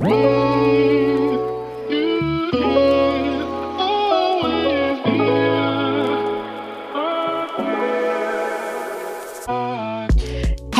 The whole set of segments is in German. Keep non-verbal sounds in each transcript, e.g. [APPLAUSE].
네.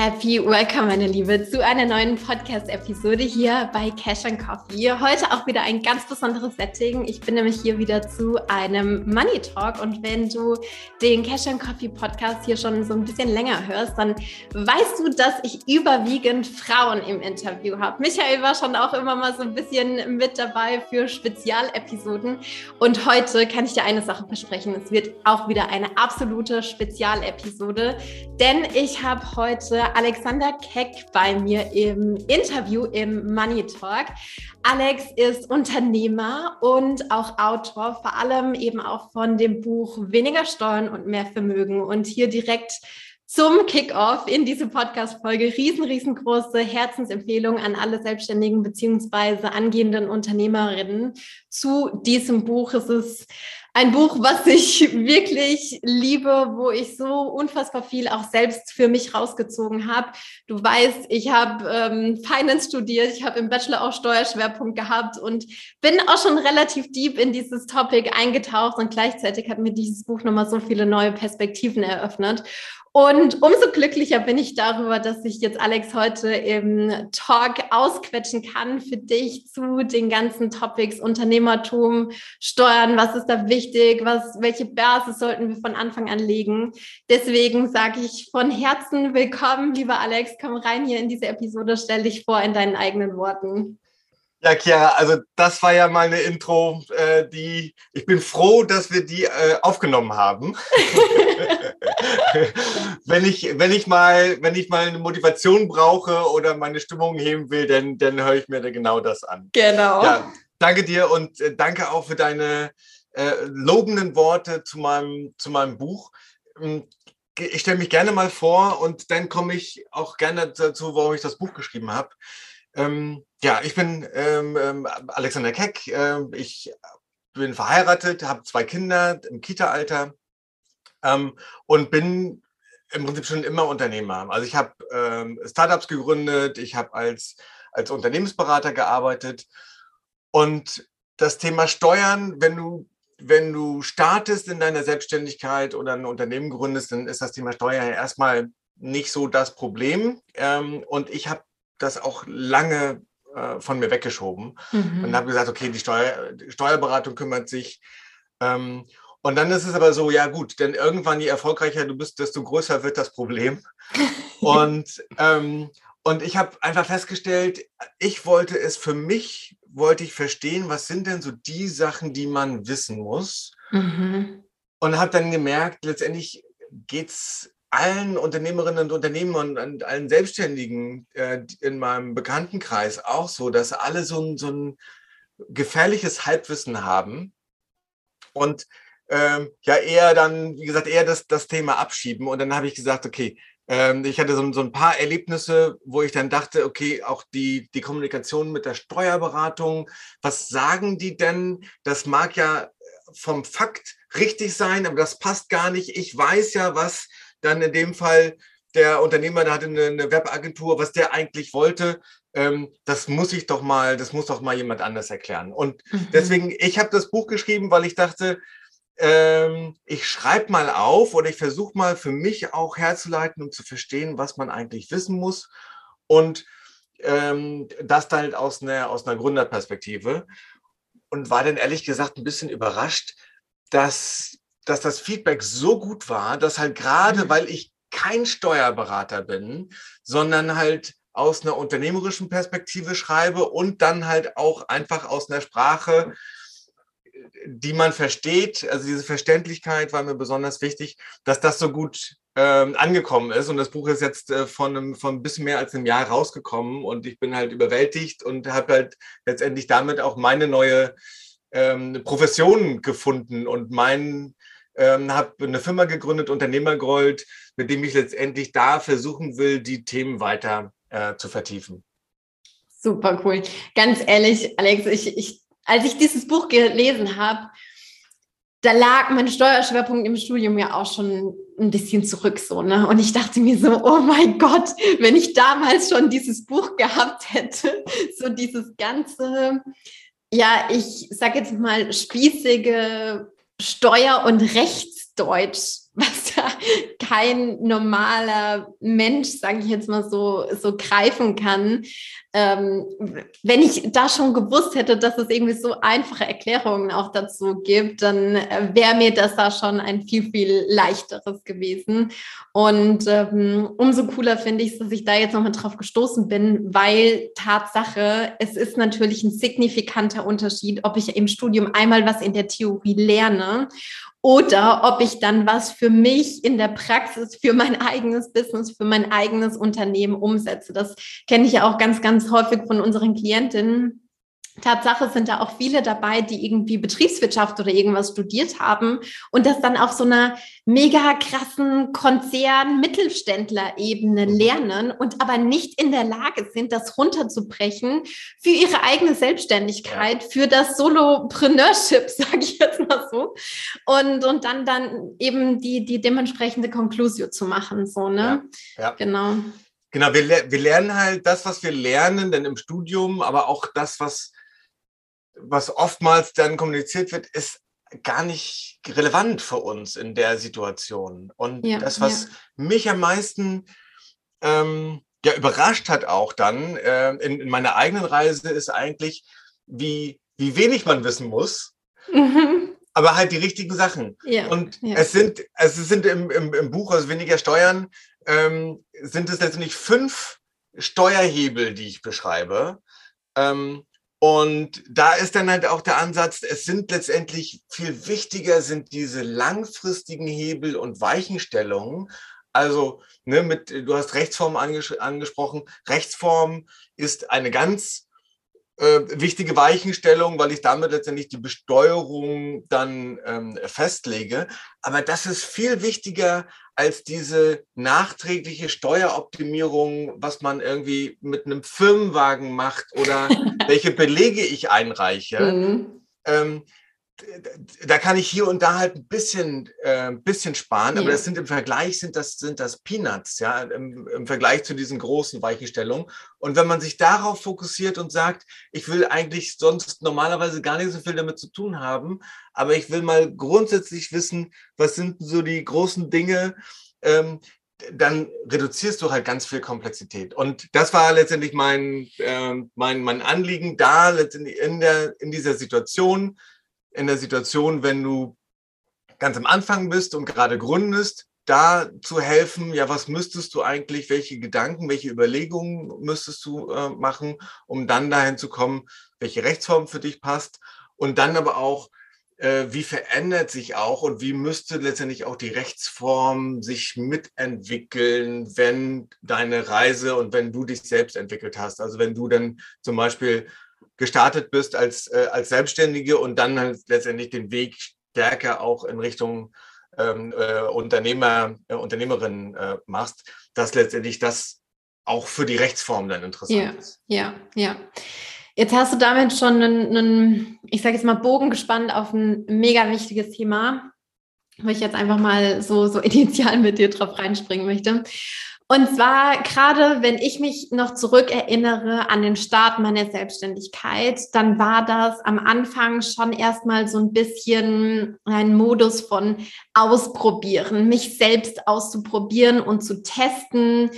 Happy Welcome, meine Liebe, zu einer neuen Podcast-Episode hier bei Cash and Coffee. Heute auch wieder ein ganz besonderes Setting. Ich bin nämlich hier wieder zu einem Money Talk und wenn du den Cash and Coffee Podcast hier schon so ein bisschen länger hörst, dann weißt du, dass ich überwiegend Frauen im Interview habe. Michael war schon auch immer mal so ein bisschen mit dabei für Spezialepisoden und heute kann ich dir eine Sache versprechen. Es wird auch wieder eine absolute Spezialepisode, denn ich habe heute Alexander Keck bei mir im Interview im Money Talk. Alex ist Unternehmer und auch Autor, vor allem eben auch von dem Buch Weniger Steuern und mehr Vermögen. Und hier direkt zum Kickoff in diese Podcast-Folge riesen, riesengroße Herzensempfehlung an alle Selbstständigen beziehungsweise angehenden Unternehmerinnen zu diesem Buch. Es ist ein Buch, was ich wirklich liebe, wo ich so unfassbar viel auch selbst für mich rausgezogen habe. Du weißt, ich habe ähm, Finance studiert, ich habe im Bachelor auch Steuerschwerpunkt gehabt und bin auch schon relativ deep in dieses Topic eingetaucht und gleichzeitig hat mir dieses Buch nochmal so viele neue Perspektiven eröffnet. Und umso glücklicher bin ich darüber, dass ich jetzt Alex heute im Talk ausquetschen kann für dich zu den ganzen Topics Unternehmertum, Steuern, was ist da wichtig, was, welche Basis sollten wir von Anfang an legen. Deswegen sage ich von Herzen willkommen, lieber Alex, komm rein hier in diese Episode, stell dich vor in deinen eigenen Worten. Ja, Chiara, also das war ja mal eine Intro, äh, die ich bin froh, dass wir die äh, aufgenommen haben. [LAUGHS] wenn ich wenn ich mal wenn ich mal eine Motivation brauche oder meine Stimmung heben will, dann dann höre ich mir da genau das an. Genau. Ja, danke dir und äh, danke auch für deine äh, lobenden Worte zu meinem zu meinem Buch. Ähm, ich stelle mich gerne mal vor und dann komme ich auch gerne dazu, warum ich das Buch geschrieben habe. Ähm, ja, ich bin ähm, ähm, Alexander Keck. Ähm, ich bin verheiratet, habe zwei Kinder im Kita-Alter ähm, und bin im Prinzip schon immer Unternehmer. Also ich habe ähm, Startups gegründet, ich habe als, als Unternehmensberater gearbeitet und das Thema Steuern, wenn du wenn du startest in deiner Selbstständigkeit oder ein Unternehmen gründest, dann ist das Thema Steuern ja erstmal nicht so das Problem. Ähm, und ich habe das auch lange äh, von mir weggeschoben mhm. und habe gesagt, okay, die, Steuer, Steuerberatung kümmert sich. Ähm, und dann ist es aber so, ja gut, denn irgendwann, je erfolgreicher du bist, desto größer wird das Problem. [LAUGHS] und, ähm, und ich habe einfach festgestellt, ich wollte es für mich, wollte ich verstehen, was sind denn so die Sachen, die man wissen muss. Mhm. Und habe dann gemerkt, letztendlich geht es allen Unternehmerinnen und Unternehmern und allen Selbstständigen äh, in meinem Bekanntenkreis auch so, dass alle so ein, so ein gefährliches Halbwissen haben und ähm, ja eher dann, wie gesagt, eher das, das Thema abschieben. Und dann habe ich gesagt, okay, ähm, ich hatte so, so ein paar Erlebnisse, wo ich dann dachte, okay, auch die, die Kommunikation mit der Steuerberatung, was sagen die denn? Das mag ja vom Fakt richtig sein, aber das passt gar nicht. Ich weiß ja, was dann in dem Fall der Unternehmer, der hatte eine, Webagentur, was der eigentlich wollte, ähm, das muss ich doch mal, das muss doch mal jemand anders erklären. Und mhm. deswegen, ich habe das Buch geschrieben, weil ich dachte, ähm, ich schreibe mal auf oder ich versuche mal für mich auch herzuleiten, um zu verstehen, was man eigentlich wissen muss. Und ähm, das dann halt aus einer, aus einer Gründerperspektive. Und war dann ehrlich gesagt ein bisschen überrascht, dass dass das Feedback so gut war, dass halt gerade, mhm. weil ich kein Steuerberater bin, sondern halt aus einer unternehmerischen Perspektive schreibe und dann halt auch einfach aus einer Sprache, die man versteht. Also diese Verständlichkeit war mir besonders wichtig, dass das so gut ähm, angekommen ist. Und das Buch ist jetzt äh, von, einem, von ein bisschen mehr als einem Jahr rausgekommen und ich bin halt überwältigt und habe halt letztendlich damit auch meine neue ähm, Profession gefunden und mein ähm, habe eine Firma gegründet, Unternehmergold, mit dem ich letztendlich da versuchen will, die Themen weiter äh, zu vertiefen. Super cool. Ganz ehrlich, Alex, ich, ich, als ich dieses Buch gelesen habe, da lag mein Steuerschwerpunkt im Studium ja auch schon ein bisschen zurück so, ne? Und ich dachte mir so, oh mein Gott, wenn ich damals schon dieses Buch gehabt hätte, [LAUGHS] so dieses ganze, ja, ich sag jetzt mal spießige Steuer- und Rechtsdeutsch, was ja kein normaler Mensch, sage ich jetzt mal so, so greifen kann. Ähm, wenn ich da schon gewusst hätte, dass es irgendwie so einfache Erklärungen auch dazu gibt, dann äh, wäre mir das da schon ein viel, viel leichteres gewesen. Und ähm, umso cooler finde ich es, dass ich da jetzt nochmal drauf gestoßen bin, weil Tatsache, es ist natürlich ein signifikanter Unterschied, ob ich im Studium einmal was in der Theorie lerne oder ob ich dann was für mich in der Praxis, für mein eigenes Business, für mein eigenes Unternehmen umsetze. Das kenne ich ja auch ganz, ganz häufig von unseren Klientinnen Tatsache sind da auch viele dabei, die irgendwie Betriebswirtschaft oder irgendwas studiert haben und das dann auf so einer mega krassen Konzern-Mittelständler-Ebene mhm. lernen und aber nicht in der Lage sind, das runterzubrechen für ihre eigene Selbstständigkeit, für das Solopreneurship, [LAUGHS] sage ich jetzt mal so. Und, und dann, dann eben die, die dementsprechende Konklusio zu machen. So, ne? Ja, ja. Genau. Genau, wir, wir lernen halt das, was wir lernen, denn im Studium, aber auch das, was was oftmals dann kommuniziert wird, ist gar nicht relevant für uns in der Situation. Und ja, das, was ja. mich am meisten ähm, ja, überrascht hat auch dann äh, in, in, meiner eigenen Reise, ist eigentlich, wie, wie wenig man wissen muss, mhm. [LAUGHS] aber halt die richtigen Sachen. Ja, und es sind, es sind im, im, im Buch, also weniger Steuern, ähm, sind es letztendlich fünf Steuerhebel, die ich beschreibe. Ähm, und da ist dann halt auch der Ansatz, es sind letztendlich viel wichtiger sind diese langfristigen Hebel und Weichenstellungen. Also, ne, mit, du hast Rechtsform anges angesprochen. Rechtsform ist eine ganz äh, wichtige Weichenstellung, weil ich damit letztendlich die Besteuerung dann ähm, festlege. Aber das ist viel wichtiger als diese nachträgliche Steueroptimierung, was man irgendwie mit einem Firmenwagen macht oder [LAUGHS] welche Belege ich einreiche. Mhm. Ähm, da kann ich hier und da halt ein bisschen, äh, bisschen sparen, ja. aber das sind im Vergleich sind das, sind das Peanuts, ja, im, im, Vergleich zu diesen großen Weichenstellungen. Und wenn man sich darauf fokussiert und sagt, ich will eigentlich sonst normalerweise gar nicht so viel damit zu tun haben, aber ich will mal grundsätzlich wissen, was sind so die großen Dinge, ähm, dann reduzierst du halt ganz viel Komplexität. Und das war letztendlich mein, äh, mein, mein Anliegen da, letztendlich in, der, in dieser Situation, in der Situation, wenn du ganz am Anfang bist und gerade gründest, da zu helfen, ja, was müsstest du eigentlich, welche Gedanken, welche Überlegungen müsstest du äh, machen, um dann dahin zu kommen, welche Rechtsform für dich passt und dann aber auch, äh, wie verändert sich auch und wie müsste letztendlich auch die Rechtsform sich mitentwickeln, wenn deine Reise und wenn du dich selbst entwickelt hast. Also wenn du dann zum Beispiel gestartet bist als, äh, als Selbstständige und dann halt letztendlich den Weg stärker auch in Richtung ähm, äh, Unternehmer, äh, Unternehmerin äh, machst, dass letztendlich das auch für die Rechtsform dann interessant ja, ist. Ja, ja. Jetzt hast du damit schon einen, einen ich sage jetzt mal, Bogen gespannt auf ein mega wichtiges Thema, wo ich jetzt einfach mal so, so [LAUGHS] initial mit dir drauf reinspringen möchte. Und zwar gerade, wenn ich mich noch zurückerinnere an den Start meiner Selbstständigkeit, dann war das am Anfang schon erstmal so ein bisschen ein Modus von ausprobieren, mich selbst auszuprobieren und zu testen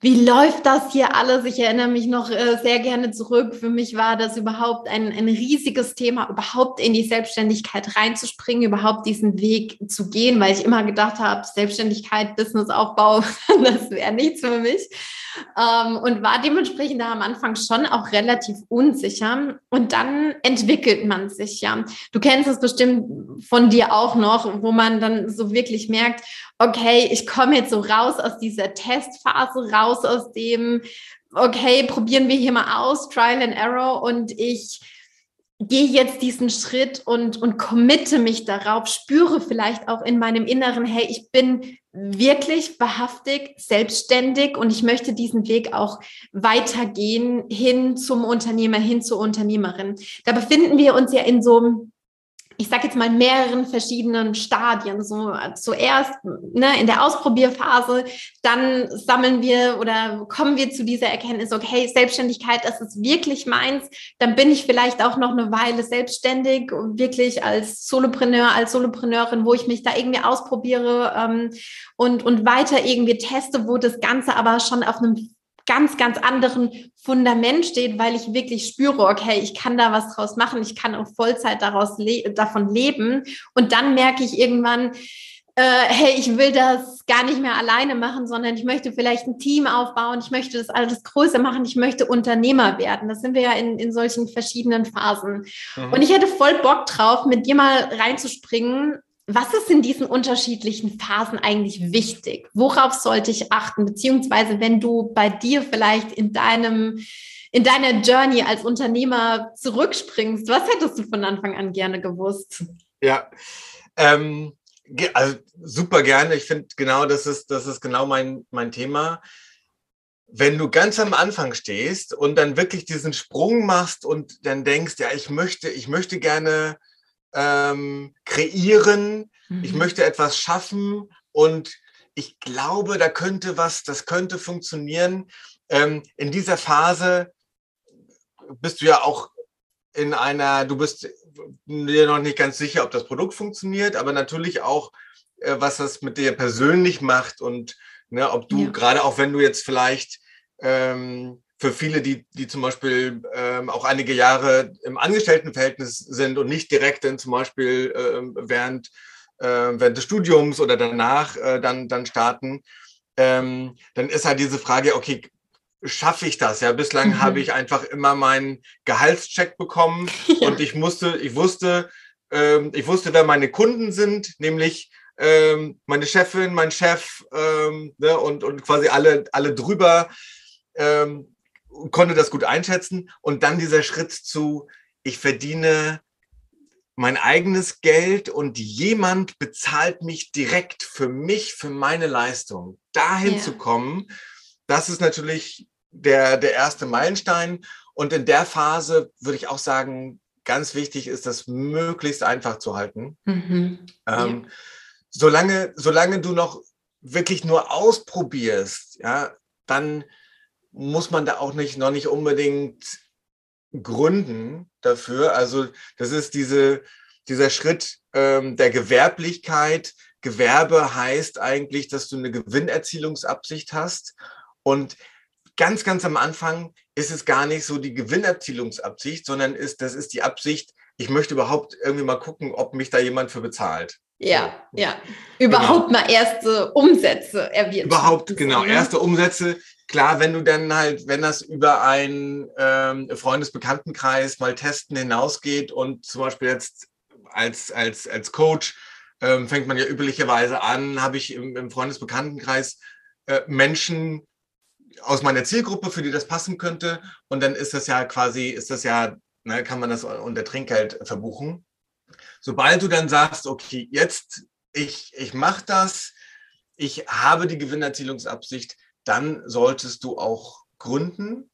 wie läuft das hier alles? Ich erinnere mich noch äh, sehr gerne zurück. Für mich war das überhaupt ein, ein riesiges Thema, überhaupt in die Selbstständigkeit reinzuspringen, überhaupt diesen Weg zu gehen, weil ich immer gedacht habe, Selbstständigkeit, Businessaufbau, [LAUGHS] das wäre nichts für mich ähm, und war dementsprechend da am Anfang schon auch relativ unsicher. Und dann entwickelt man sich ja. Du kennst es bestimmt von dir auch noch, wo man dann so wirklich merkt, okay, ich komme jetzt so raus aus dieser Testphase, raus aus dem, okay, probieren wir hier mal aus, Trial and Error und ich gehe jetzt diesen Schritt und, und committe mich darauf, spüre vielleicht auch in meinem Inneren, hey, ich bin wirklich wahrhaftig selbstständig und ich möchte diesen Weg auch weitergehen hin zum Unternehmer, hin zur Unternehmerin. Da befinden wir uns ja in so ich sage jetzt mal, mehreren verschiedenen Stadien. So zuerst ne, in der Ausprobierphase, dann sammeln wir oder kommen wir zu dieser Erkenntnis, okay, Selbstständigkeit, das ist wirklich meins. Dann bin ich vielleicht auch noch eine Weile selbstständig wirklich als Solopreneur, als Solopreneurin, wo ich mich da irgendwie ausprobiere ähm, und, und weiter irgendwie teste, wo das Ganze aber schon auf einem ganz, ganz anderen Fundament steht, weil ich wirklich spüre, okay, ich kann da was draus machen, ich kann auch Vollzeit daraus le davon leben. Und dann merke ich irgendwann, äh, hey, ich will das gar nicht mehr alleine machen, sondern ich möchte vielleicht ein Team aufbauen, ich möchte das alles größer machen, ich möchte Unternehmer werden. Das sind wir ja in, in solchen verschiedenen Phasen. Mhm. Und ich hätte voll Bock drauf, mit dir mal reinzuspringen was ist in diesen unterschiedlichen Phasen eigentlich wichtig? Worauf sollte ich achten? Beziehungsweise, wenn du bei dir vielleicht in deinem, in deiner Journey als Unternehmer zurückspringst, was hättest du von Anfang an gerne gewusst? Ja, ähm, also super gerne. Ich finde genau, das ist, das ist genau mein, mein Thema. Wenn du ganz am Anfang stehst und dann wirklich diesen Sprung machst und dann denkst, ja, ich möchte, ich möchte gerne ähm, kreieren, mhm. ich möchte etwas schaffen und ich glaube, da könnte was, das könnte funktionieren. Ähm, in dieser Phase bist du ja auch in einer, du bist dir noch nicht ganz sicher, ob das Produkt funktioniert, aber natürlich auch, äh, was das mit dir persönlich macht und ne, ob du ja. gerade auch wenn du jetzt vielleicht ähm, für viele, die, die zum Beispiel ähm, auch einige Jahre im Angestelltenverhältnis sind und nicht direkt dann zum Beispiel äh, während, äh, während des Studiums oder danach äh, dann, dann starten, ähm, dann ist halt diese Frage, okay, schaffe ich das? Ja, bislang mhm. habe ich einfach immer meinen Gehaltscheck bekommen [LAUGHS] ja. und ich musste, ich wusste, ähm, ich wusste, wer meine Kunden sind, nämlich ähm, meine Chefin, mein Chef ähm, ne, und, und quasi alle, alle drüber. Ähm, konnte das gut einschätzen. Und dann dieser Schritt zu, ich verdiene mein eigenes Geld und jemand bezahlt mich direkt für mich, für meine Leistung. Dahin ja. zu kommen, das ist natürlich der, der erste Meilenstein. Und in der Phase würde ich auch sagen, ganz wichtig ist, das möglichst einfach zu halten. Mhm. Ähm, ja. solange, solange du noch wirklich nur ausprobierst, ja, dann muss man da auch nicht noch nicht unbedingt gründen dafür. Also das ist diese, dieser Schritt ähm, der Gewerblichkeit. Gewerbe heißt eigentlich, dass du eine Gewinnerzielungsabsicht hast. Und ganz, ganz am Anfang ist es gar nicht so die Gewinnerzielungsabsicht, sondern ist, das ist die Absicht, ich möchte überhaupt irgendwie mal gucken, ob mich da jemand für bezahlt. Ja, ja. Überhaupt genau. mal erste Umsätze erwirtschaften. Überhaupt, genau, ne? erste Umsätze. Klar, wenn du dann halt, wenn das über einen ähm, Freundesbekanntenkreis mal testen hinausgeht und zum Beispiel jetzt als, als, als Coach ähm, fängt man ja üblicherweise an, habe ich im, im Freundesbekanntenkreis äh, Menschen aus meiner Zielgruppe, für die das passen könnte. Und dann ist das ja quasi, ist das ja, ne, kann man das unter Trinkgeld verbuchen. Sobald du dann sagst, okay, jetzt, ich, ich mache das, ich habe die Gewinnerzielungsabsicht, dann solltest du auch gründen.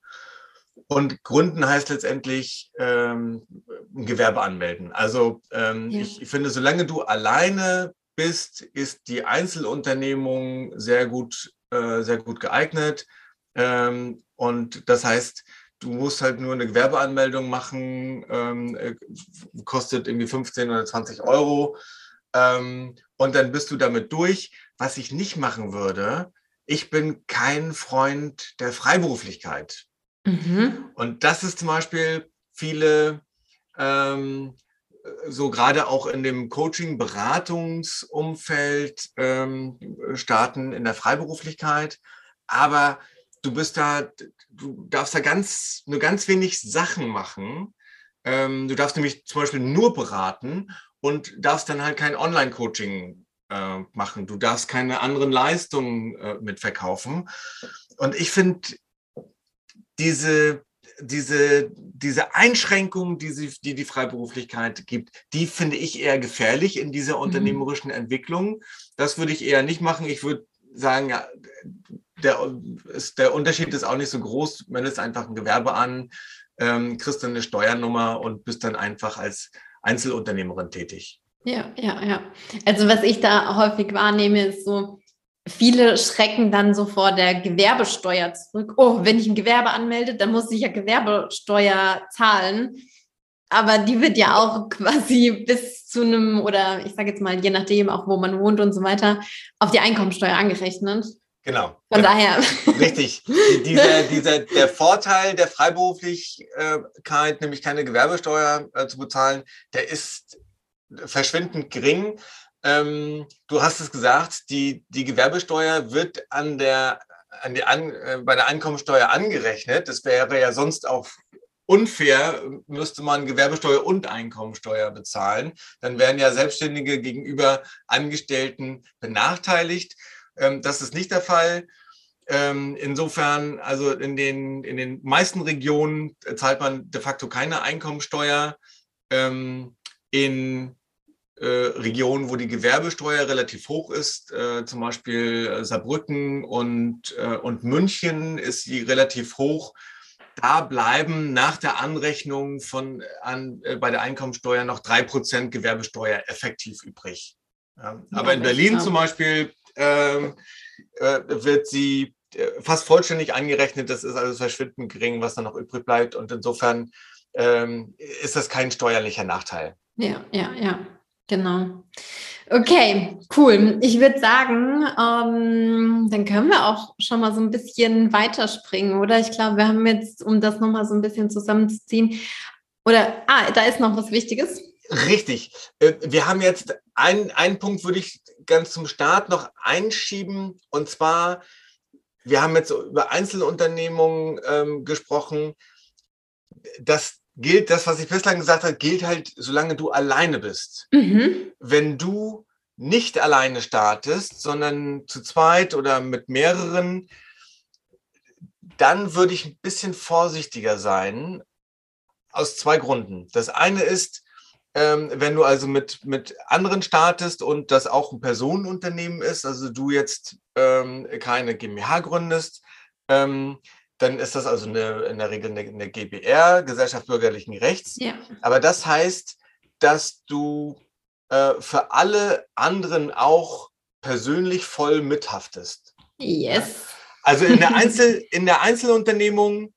Und gründen heißt letztendlich ähm, ein Gewerbe anmelden. Also ähm, ja. ich, ich finde, solange du alleine bist, ist die Einzelunternehmung sehr gut, äh, sehr gut geeignet. Ähm, und das heißt, du musst halt nur eine Gewerbeanmeldung machen, ähm, äh, kostet irgendwie 15 oder 20 Euro. Ähm, und dann bist du damit durch. Was ich nicht machen würde, ich bin kein Freund der Freiberuflichkeit. Mhm. Und das ist zum Beispiel viele, ähm, so gerade auch in dem Coaching-Beratungsumfeld ähm, starten in der Freiberuflichkeit. Aber du bist da, du darfst da ganz, nur ganz wenig Sachen machen. Ähm, du darfst nämlich zum Beispiel nur beraten und darfst dann halt kein Online-Coaching äh, machen. Du darfst keine anderen Leistungen äh, mitverkaufen. Und ich finde diese, diese, diese Einschränkungen, die, sie, die die Freiberuflichkeit gibt, die finde ich eher gefährlich in dieser mhm. unternehmerischen Entwicklung. Das würde ich eher nicht machen. Ich würde sagen, ja, der, ist, der Unterschied ist auch nicht so groß. Ist einfach ein Gewerbe an, ähm, kriegst dann eine Steuernummer und bist dann einfach als Einzelunternehmerin tätig. Ja, ja, ja. Also was ich da häufig wahrnehme, ist so, viele schrecken dann so vor der Gewerbesteuer zurück. Oh, wenn ich ein Gewerbe anmelde, dann muss ich ja Gewerbesteuer zahlen. Aber die wird ja auch quasi bis zu einem, oder ich sage jetzt mal, je nachdem, auch wo man wohnt und so weiter, auf die Einkommensteuer angerechnet. Genau. Von daher. Richtig. Dieser, dieser, der Vorteil der Freiberuflichkeit, nämlich keine Gewerbesteuer äh, zu bezahlen, der ist verschwindend gering. Ähm, du hast es gesagt, die, die Gewerbesteuer wird an der, an die an, äh, bei der Einkommensteuer angerechnet. Das wäre ja sonst auch unfair, müsste man Gewerbesteuer und Einkommensteuer bezahlen. Dann wären ja Selbstständige gegenüber Angestellten benachteiligt. Ähm, das ist nicht der Fall. Ähm, insofern, also in den, in den meisten Regionen zahlt man de facto keine Einkommensteuer. Ähm, in äh, Regionen, wo die Gewerbesteuer relativ hoch ist, äh, zum Beispiel Saarbrücken und, äh, und München ist sie relativ hoch. Da bleiben nach der Anrechnung von, an, bei der Einkommensteuer noch drei Prozent Gewerbesteuer effektiv übrig. Ja, aber in Berlin zum Beispiel ähm, äh, wird sie äh, fast vollständig angerechnet. Das ist also verschwindend gering, was da noch übrig bleibt. Und insofern ähm, ist das kein steuerlicher Nachteil. Ja, ja, ja, genau. Okay, cool. Ich würde sagen, ähm, dann können wir auch schon mal so ein bisschen weiterspringen, oder? Ich glaube, wir haben jetzt, um das nochmal so ein bisschen zusammenzuziehen, oder, ah, da ist noch was Wichtiges. Richtig. Äh, wir haben jetzt einen, einen Punkt, würde ich ganz zum Start noch einschieben. Und zwar, wir haben jetzt über Einzelunternehmungen ähm, gesprochen. Das gilt, das, was ich bislang gesagt habe, gilt halt, solange du alleine bist. Mhm. Wenn du nicht alleine startest, sondern zu zweit oder mit mehreren, dann würde ich ein bisschen vorsichtiger sein. Aus zwei Gründen. Das eine ist, ähm, wenn du also mit, mit anderen startest und das auch ein Personenunternehmen ist, also du jetzt ähm, keine GmbH gründest, ähm, dann ist das also eine, in der Regel eine, eine GBR, Gesellschaft bürgerlichen Rechts. Ja. Aber das heißt, dass du äh, für alle anderen auch persönlich voll mithaftest. Yes. Also in der, [LAUGHS] Einzel, in der Einzelunternehmung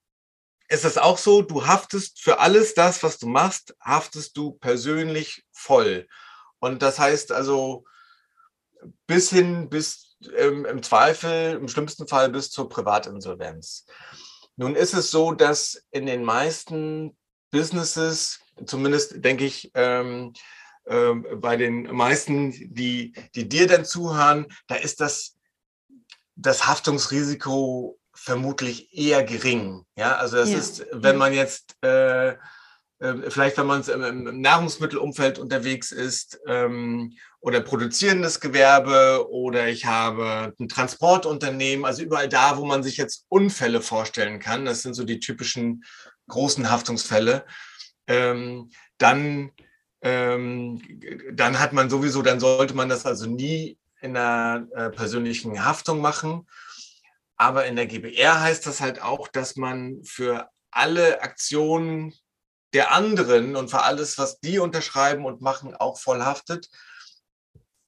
ist es auch so, du haftest für alles das, was du machst, haftest du persönlich voll. Und das heißt also bis hin, bis ähm, im Zweifel, im schlimmsten Fall bis zur Privatinsolvenz. Nun ist es so, dass in den meisten Businesses, zumindest denke ich, ähm, äh, bei den meisten, die, die dir dann zuhören, da ist das, das Haftungsrisiko vermutlich eher gering. Ja, also das ja. ist, wenn man jetzt äh, äh vielleicht, wenn man im Nahrungsmittelumfeld unterwegs ist ähm, oder produzierendes Gewerbe oder ich habe ein Transportunternehmen, also überall da, wo man sich jetzt Unfälle vorstellen kann, das sind so die typischen großen Haftungsfälle, ähm, dann, ähm, dann hat man sowieso, dann sollte man das also nie in einer äh, persönlichen Haftung machen. Aber in der GBR heißt das halt auch, dass man für alle Aktionen der anderen und für alles, was die unterschreiben und machen, auch voll haftet.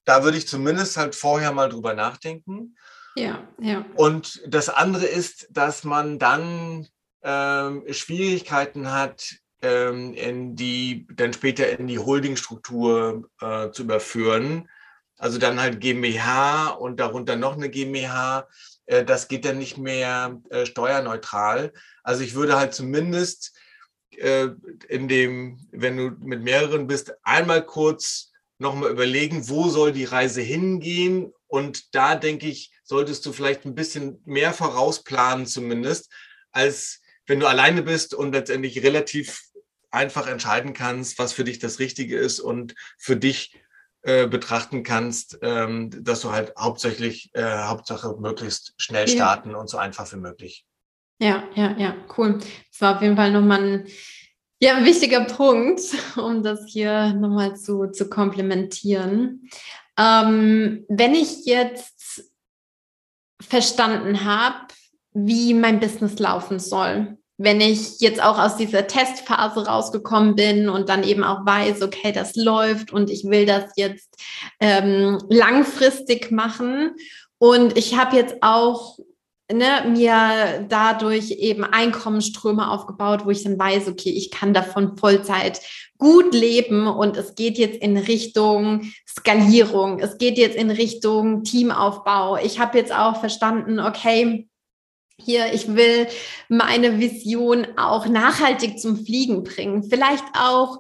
Da würde ich zumindest halt vorher mal drüber nachdenken. Ja, ja. Und das andere ist, dass man dann ähm, Schwierigkeiten hat, ähm, in die, dann später in die Holdingstruktur äh, zu überführen. Also dann halt GmbH und darunter noch eine GmbH. Äh, das geht dann nicht mehr äh, steuerneutral. Also ich würde halt zumindest äh, in dem, wenn du mit mehreren bist, einmal kurz nochmal überlegen, wo soll die Reise hingehen. Und da denke ich, solltest du vielleicht ein bisschen mehr vorausplanen zumindest, als wenn du alleine bist und letztendlich relativ einfach entscheiden kannst, was für dich das Richtige ist und für dich äh, betrachten kannst, ähm, dass du halt hauptsächlich, äh, Hauptsache möglichst schnell starten ja. und so einfach wie möglich. Ja, ja, ja, cool. Das war auf jeden Fall nochmal ein, ja, ein wichtiger Punkt, [LAUGHS] um das hier nochmal zu, zu komplementieren. Ähm, wenn ich jetzt verstanden habe, wie mein Business laufen soll, wenn ich jetzt auch aus dieser Testphase rausgekommen bin und dann eben auch weiß, okay, das läuft und ich will das jetzt ähm, langfristig machen. Und ich habe jetzt auch ne, mir dadurch eben Einkommensströme aufgebaut, wo ich dann weiß, okay, ich kann davon Vollzeit gut leben und es geht jetzt in Richtung Skalierung, es geht jetzt in Richtung Teamaufbau. Ich habe jetzt auch verstanden, okay, hier, ich will meine Vision auch nachhaltig zum Fliegen bringen. Vielleicht auch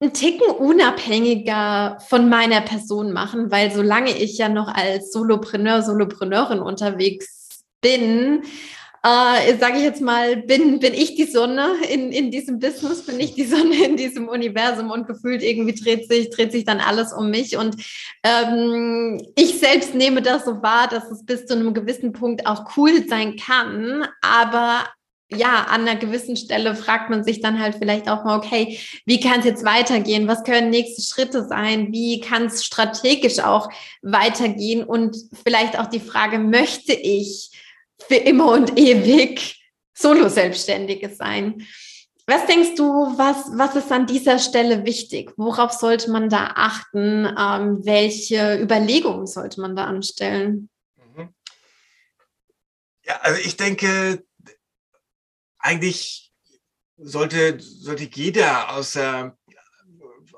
einen Ticken unabhängiger von meiner Person machen, weil solange ich ja noch als Solopreneur, Solopreneurin unterwegs bin, äh, sage ich jetzt mal, bin, bin ich die Sonne in, in diesem Business, bin ich die Sonne in diesem Universum und gefühlt irgendwie dreht sich, dreht sich dann alles um mich. Und ähm, ich selbst nehme das so wahr, dass es bis zu einem gewissen Punkt auch cool sein kann, aber ja, an einer gewissen Stelle fragt man sich dann halt vielleicht auch mal, okay, wie kann es jetzt weitergehen? Was können nächste Schritte sein? Wie kann es strategisch auch weitergehen? Und vielleicht auch die Frage, möchte ich für immer und ewig Solo-Selbstständige sein. Was denkst du, was, was ist an dieser Stelle wichtig? Worauf sollte man da achten? Ähm, welche Überlegungen sollte man da anstellen? Mhm. Ja, also ich denke, eigentlich sollte, sollte jeder aus der,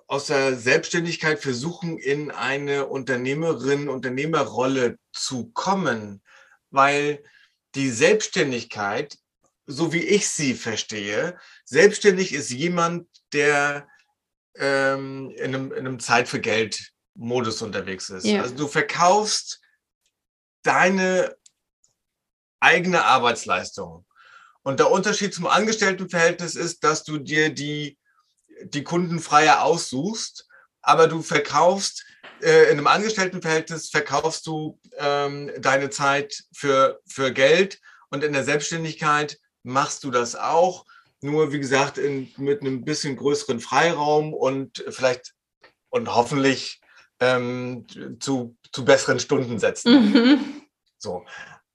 aus der Selbstständigkeit versuchen, in eine Unternehmerin, Unternehmerrolle zu kommen, weil die Selbstständigkeit, so wie ich sie verstehe, selbstständig ist jemand, der ähm, in, einem, in einem Zeit für Geld Modus unterwegs ist. Ja. Also du verkaufst deine eigene Arbeitsleistung. Und der Unterschied zum Angestelltenverhältnis ist, dass du dir die, die Kunden freier aussuchst, aber du verkaufst in einem Angestelltenverhältnis verkaufst du ähm, deine Zeit für, für Geld und in der Selbstständigkeit machst du das auch. Nur, wie gesagt, in, mit einem bisschen größeren Freiraum und vielleicht und hoffentlich ähm, zu, zu besseren Stundensätzen. Mhm. So.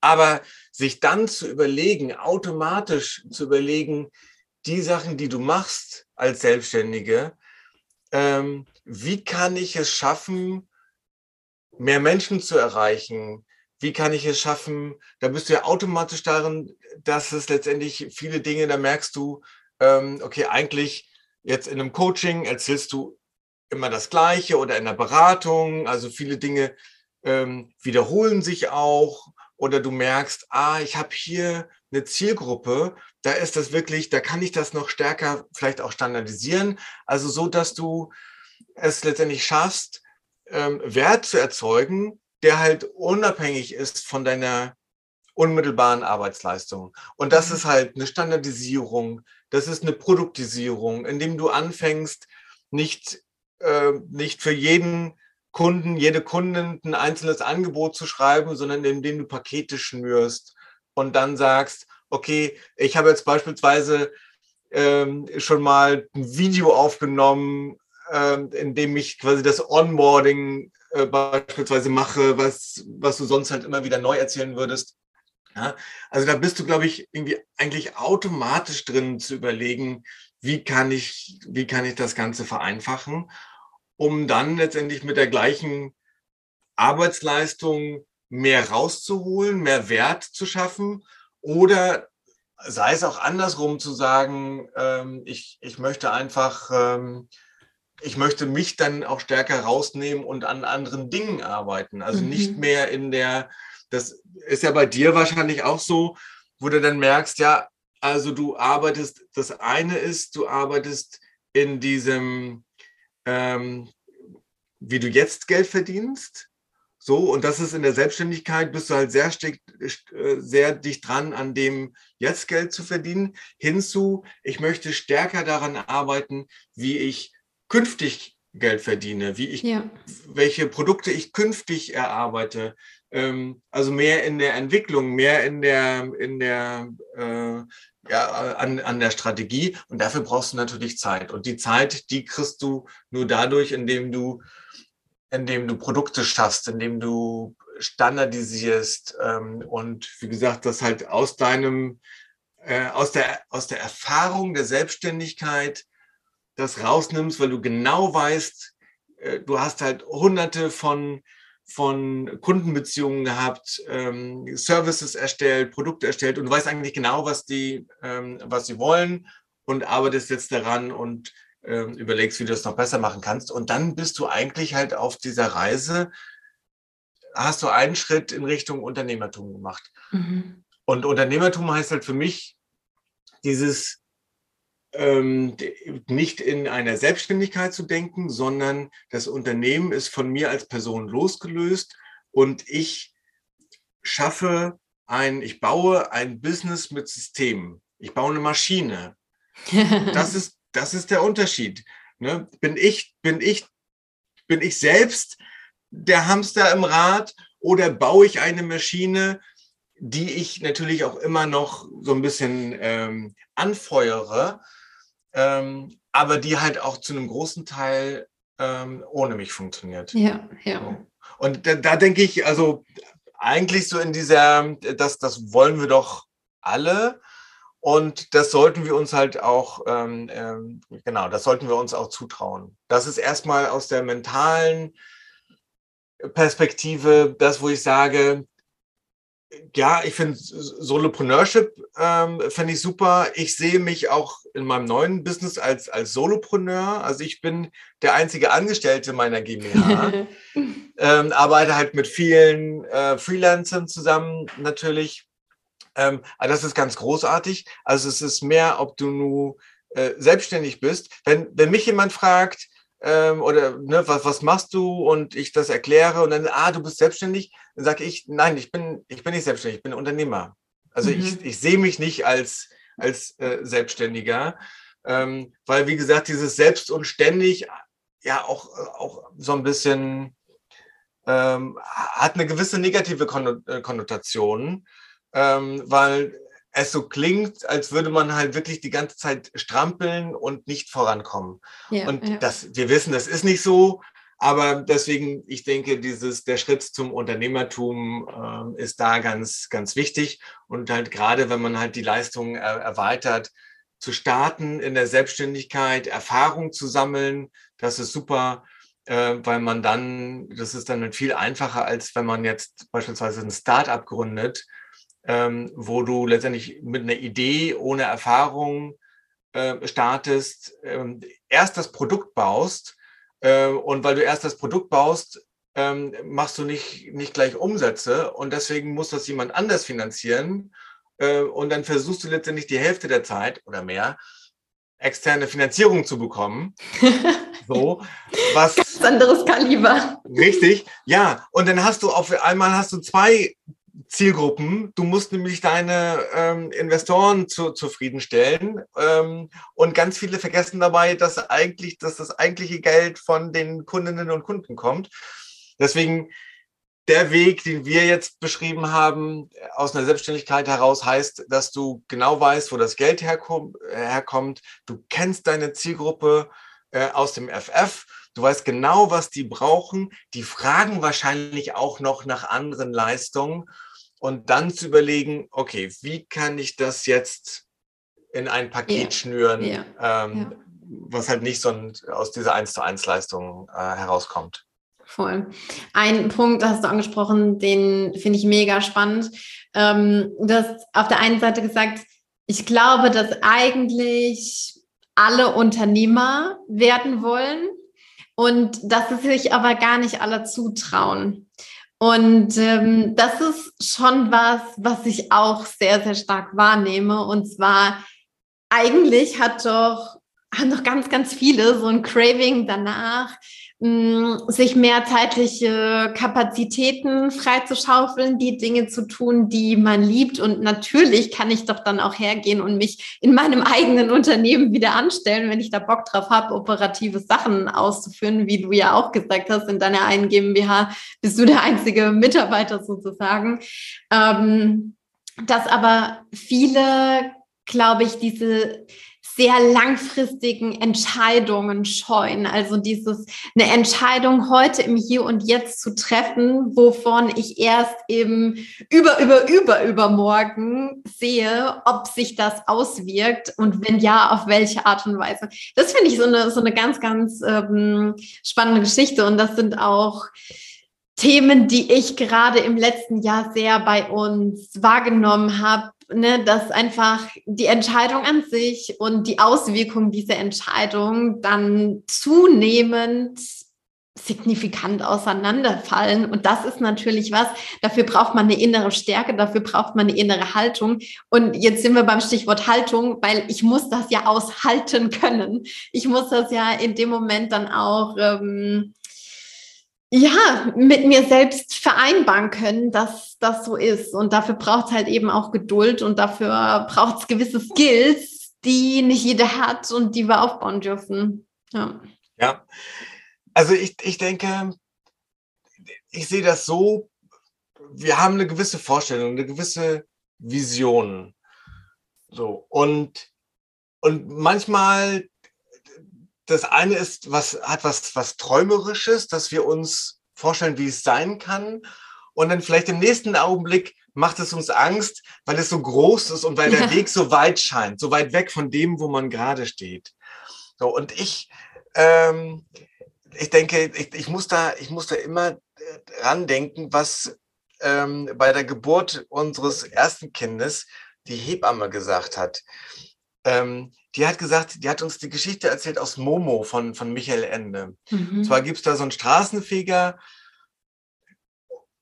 Aber sich dann zu überlegen, automatisch zu überlegen, die Sachen, die du machst als Selbstständige, ähm, wie kann ich es schaffen, mehr Menschen zu erreichen? Wie kann ich es schaffen? Da bist du ja automatisch darin, dass es letztendlich viele Dinge, da merkst du, ähm, okay, eigentlich jetzt in einem Coaching erzählst du immer das Gleiche oder in der Beratung, also viele Dinge ähm, wiederholen sich auch oder du merkst, ah, ich habe hier eine Zielgruppe, da ist das wirklich, da kann ich das noch stärker vielleicht auch standardisieren, also so, dass du es letztendlich schaffst, ähm, Wert zu erzeugen, der halt unabhängig ist von deiner unmittelbaren Arbeitsleistung. Und das mhm. ist halt eine Standardisierung, das ist eine Produktisierung, indem du anfängst, nicht, äh, nicht für jeden Kunden, jede Kundin ein einzelnes Angebot zu schreiben, sondern indem du Pakete schnürst und dann sagst, okay, ich habe jetzt beispielsweise ähm, schon mal ein Video aufgenommen ähm, indem ich quasi das Onboarding äh, beispielsweise mache, was, was du sonst halt immer wieder neu erzählen würdest. Ja, also da bist du, glaube ich, irgendwie eigentlich automatisch drin zu überlegen, wie kann ich, wie kann ich das Ganze vereinfachen, um dann letztendlich mit der gleichen Arbeitsleistung mehr rauszuholen, mehr Wert zu schaffen oder sei es auch andersrum zu sagen, ähm, ich, ich möchte einfach ähm, ich möchte mich dann auch stärker rausnehmen und an anderen Dingen arbeiten. Also mhm. nicht mehr in der, das ist ja bei dir wahrscheinlich auch so, wo du dann merkst, ja, also du arbeitest, das eine ist, du arbeitest in diesem, ähm, wie du jetzt Geld verdienst. So, und das ist in der Selbstständigkeit, bist du halt sehr, äh, sehr dicht dran, an dem jetzt Geld zu verdienen, hinzu, ich möchte stärker daran arbeiten, wie ich künftig Geld verdiene, wie ich, ja. welche Produkte ich künftig erarbeite. Ähm, also mehr in der Entwicklung, mehr in der, in der, äh, ja, an, an der Strategie. Und dafür brauchst du natürlich Zeit. Und die Zeit, die kriegst du nur dadurch, indem du, indem du Produkte schaffst, indem du standardisierst ähm, und wie gesagt, das halt aus deinem, äh, aus der, aus der Erfahrung der Selbstständigkeit das rausnimmst, weil du genau weißt, äh, du hast halt hunderte von, von Kundenbeziehungen gehabt, ähm, Services erstellt, Produkte erstellt und du weißt eigentlich genau, was die, ähm, was sie wollen und arbeitest jetzt daran und ähm, überlegst, wie du das noch besser machen kannst. Und dann bist du eigentlich halt auf dieser Reise, hast du einen Schritt in Richtung Unternehmertum gemacht. Mhm. Und Unternehmertum heißt halt für mich dieses ähm, nicht in einer Selbstständigkeit zu denken, sondern das Unternehmen ist von mir als Person losgelöst und ich schaffe ein, ich baue ein Business mit Systemen. Ich baue eine Maschine. Das [LAUGHS] ist, das ist der Unterschied. Ne? Bin ich, bin ich, bin ich selbst der Hamster im Rad oder baue ich eine Maschine, die ich natürlich auch immer noch so ein bisschen ähm, anfeuere, ähm, aber die halt auch zu einem großen Teil ähm, ohne mich funktioniert. Ja, ja. Und da, da denke ich, also eigentlich so in dieser, das, das wollen wir doch alle. Und das sollten wir uns halt auch, ähm, ähm, genau, das sollten wir uns auch zutrauen. Das ist erstmal aus der mentalen Perspektive das, wo ich sage, ja, ich finde Solopreneurship ähm, finde ich super. Ich sehe mich auch in meinem neuen Business als, als Solopreneur. Also ich bin der einzige Angestellte meiner GmbH. [LAUGHS] ähm, arbeite halt mit vielen äh, Freelancern zusammen natürlich. Ähm, aber das ist ganz großartig. Also es ist mehr, ob du nur äh, selbstständig bist. Wenn, wenn mich jemand fragt, ähm, oder ne, was, was machst du und ich das erkläre und dann, ah, du bist selbstständig, dann sage ich, nein, ich bin, ich bin nicht selbstständig, ich bin Unternehmer. Also mhm. ich, ich sehe mich nicht als, als äh, Selbstständiger, ähm, weil wie gesagt, dieses Selbst und ständig ja auch, auch so ein bisschen ähm, hat eine gewisse negative äh, Konnotation, ähm, weil es so klingt, als würde man halt wirklich die ganze Zeit strampeln und nicht vorankommen. Ja, und ja. das, wir wissen, das ist nicht so. Aber deswegen, ich denke, dieses, der Schritt zum Unternehmertum äh, ist da ganz, ganz wichtig. Und halt gerade, wenn man halt die Leistungen er, erweitert, zu starten in der Selbstständigkeit, Erfahrung zu sammeln, das ist super, äh, weil man dann, das ist dann halt viel einfacher, als wenn man jetzt beispielsweise ein Startup gründet ähm, wo du letztendlich mit einer Idee ohne Erfahrung äh, startest, ähm, erst das Produkt baust äh, und weil du erst das Produkt baust, ähm, machst du nicht, nicht gleich Umsätze und deswegen muss das jemand anders finanzieren äh, und dann versuchst du letztendlich die Hälfte der Zeit oder mehr externe Finanzierung zu bekommen. [LAUGHS] So, was. Ganz anderes Kaliber. Richtig, ja. Und dann hast du auf einmal hast du zwei Zielgruppen. Du musst nämlich deine ähm, Investoren zu, zufriedenstellen. Ähm, und ganz viele vergessen dabei, dass eigentlich, dass das eigentliche Geld von den Kundinnen und Kunden kommt. Deswegen der Weg, den wir jetzt beschrieben haben, aus einer Selbstständigkeit heraus, heißt, dass du genau weißt, wo das Geld herkommt. herkommt. Du kennst deine Zielgruppe äh, aus dem FF. Du weißt genau, was die brauchen. Die fragen wahrscheinlich auch noch nach anderen Leistungen und dann zu überlegen, okay, wie kann ich das jetzt in ein Paket yeah. schnüren, yeah. Ähm, ja. was halt nicht so ein, aus dieser 1 zu 1 Leistung äh, herauskommt. Voll. Ein Punkt hast du angesprochen, den finde ich mega spannend. Ähm, du hast auf der einen Seite gesagt, ich glaube, dass eigentlich alle Unternehmer werden wollen und dass es sich aber gar nicht alle zutrauen. Und ähm, das ist schon was, was ich auch sehr, sehr stark wahrnehme. Und zwar, eigentlich hat doch, haben doch ganz, ganz viele so ein Craving danach, sich mehr zeitliche Kapazitäten freizuschaufeln, die Dinge zu tun, die man liebt. Und natürlich kann ich doch dann auch hergehen und mich in meinem eigenen Unternehmen wieder anstellen, wenn ich da Bock drauf habe, operative Sachen auszuführen, wie du ja auch gesagt hast, in deiner einen GmbH bist du der einzige Mitarbeiter sozusagen. Ähm, dass aber viele, glaube ich, diese sehr langfristigen Entscheidungen scheuen. Also dieses, eine Entscheidung heute im Hier und Jetzt zu treffen, wovon ich erst im über, über, über, übermorgen sehe, ob sich das auswirkt und wenn ja, auf welche Art und Weise. Das finde ich so eine, so eine ganz, ganz ähm, spannende Geschichte und das sind auch Themen, die ich gerade im letzten Jahr sehr bei uns wahrgenommen habe, ne, dass einfach die Entscheidung an sich und die Auswirkungen dieser Entscheidung dann zunehmend signifikant auseinanderfallen. Und das ist natürlich was, dafür braucht man eine innere Stärke, dafür braucht man eine innere Haltung. Und jetzt sind wir beim Stichwort Haltung, weil ich muss das ja aushalten können. Ich muss das ja in dem Moment dann auch ähm, ja, mit mir selbst vereinbaren können, dass das so ist. Und dafür braucht es halt eben auch Geduld und dafür braucht es gewisse Skills, die nicht jeder hat und die wir aufbauen dürfen. Ja. Ja, also ich, ich denke, ich sehe das so, wir haben eine gewisse Vorstellung, eine gewisse Vision. So, und, und manchmal das eine ist, was hat was, was Träumerisches, dass wir uns vorstellen, wie es sein kann. Und dann vielleicht im nächsten Augenblick macht es uns Angst, weil es so groß ist und weil der Weg so weit scheint, so weit weg von dem, wo man gerade steht. So, und ich, ähm, ich denke, ich, ich, muss da, ich muss da immer äh, dran denken, was ähm, bei der Geburt unseres ersten Kindes die Hebamme gesagt hat. Ähm, die hat gesagt, die hat uns die Geschichte erzählt aus Momo von, von Michael Ende. Mhm. Und zwar gibt es da so einen Straßenfeger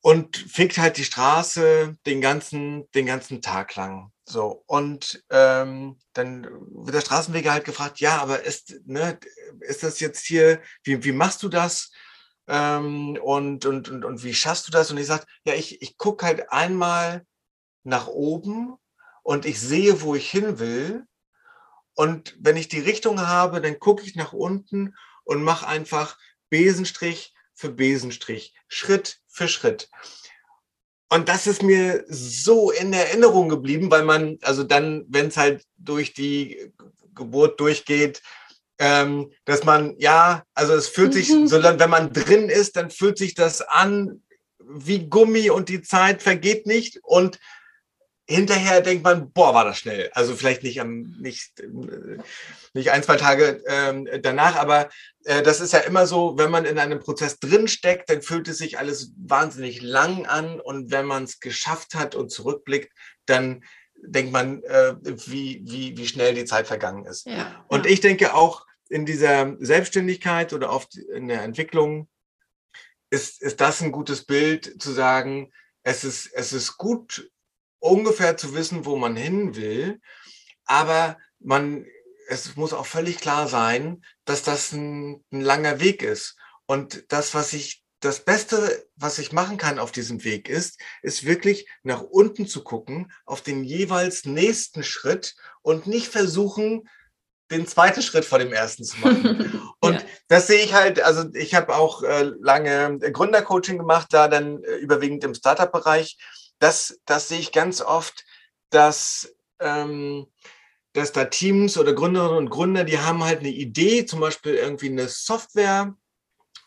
und fegt halt die Straße den ganzen, den ganzen Tag lang. So, und ähm, dann wird der Straßenfeger halt gefragt, ja, aber ist, ne, ist das jetzt hier, wie, wie machst du das? Ähm, und, und, und, und wie schaffst du das? Und ich sage, ja, ich, ich gucke halt einmal nach oben und ich sehe, wo ich hin will und wenn ich die Richtung habe, dann gucke ich nach unten und mache einfach Besenstrich für Besenstrich, Schritt für Schritt. Und das ist mir so in Erinnerung geblieben, weil man, also dann, wenn es halt durch die Geburt durchgeht, ähm, dass man, ja, also es fühlt sich, mhm. so, wenn man drin ist, dann fühlt sich das an wie Gummi und die Zeit vergeht nicht. Und hinterher denkt man, boah, war das schnell. Also vielleicht nicht am, nicht, nicht ein, zwei Tage ähm, danach, aber äh, das ist ja immer so, wenn man in einem Prozess drinsteckt, dann fühlt es sich alles wahnsinnig lang an und wenn man es geschafft hat und zurückblickt, dann denkt man, äh, wie, wie, wie schnell die Zeit vergangen ist. Ja, und ja. ich denke auch in dieser Selbstständigkeit oder oft in der Entwicklung ist, ist das ein gutes Bild zu sagen, es ist, es ist gut, ungefähr zu wissen, wo man hin will, aber man, es muss auch völlig klar sein, dass das ein, ein langer Weg ist. Und das, was ich, das Beste, was ich machen kann auf diesem Weg ist, ist wirklich nach unten zu gucken, auf den jeweils nächsten Schritt und nicht versuchen, den zweiten Schritt vor dem ersten zu machen. [LAUGHS] Und ja. das sehe ich halt, also ich habe auch äh, lange Gründercoaching gemacht, da dann äh, überwiegend im Startup-Bereich das, das sehe ich ganz oft, dass, ähm, dass da Teams oder Gründerinnen und Gründer, die haben halt eine Idee, zum Beispiel irgendwie eine Software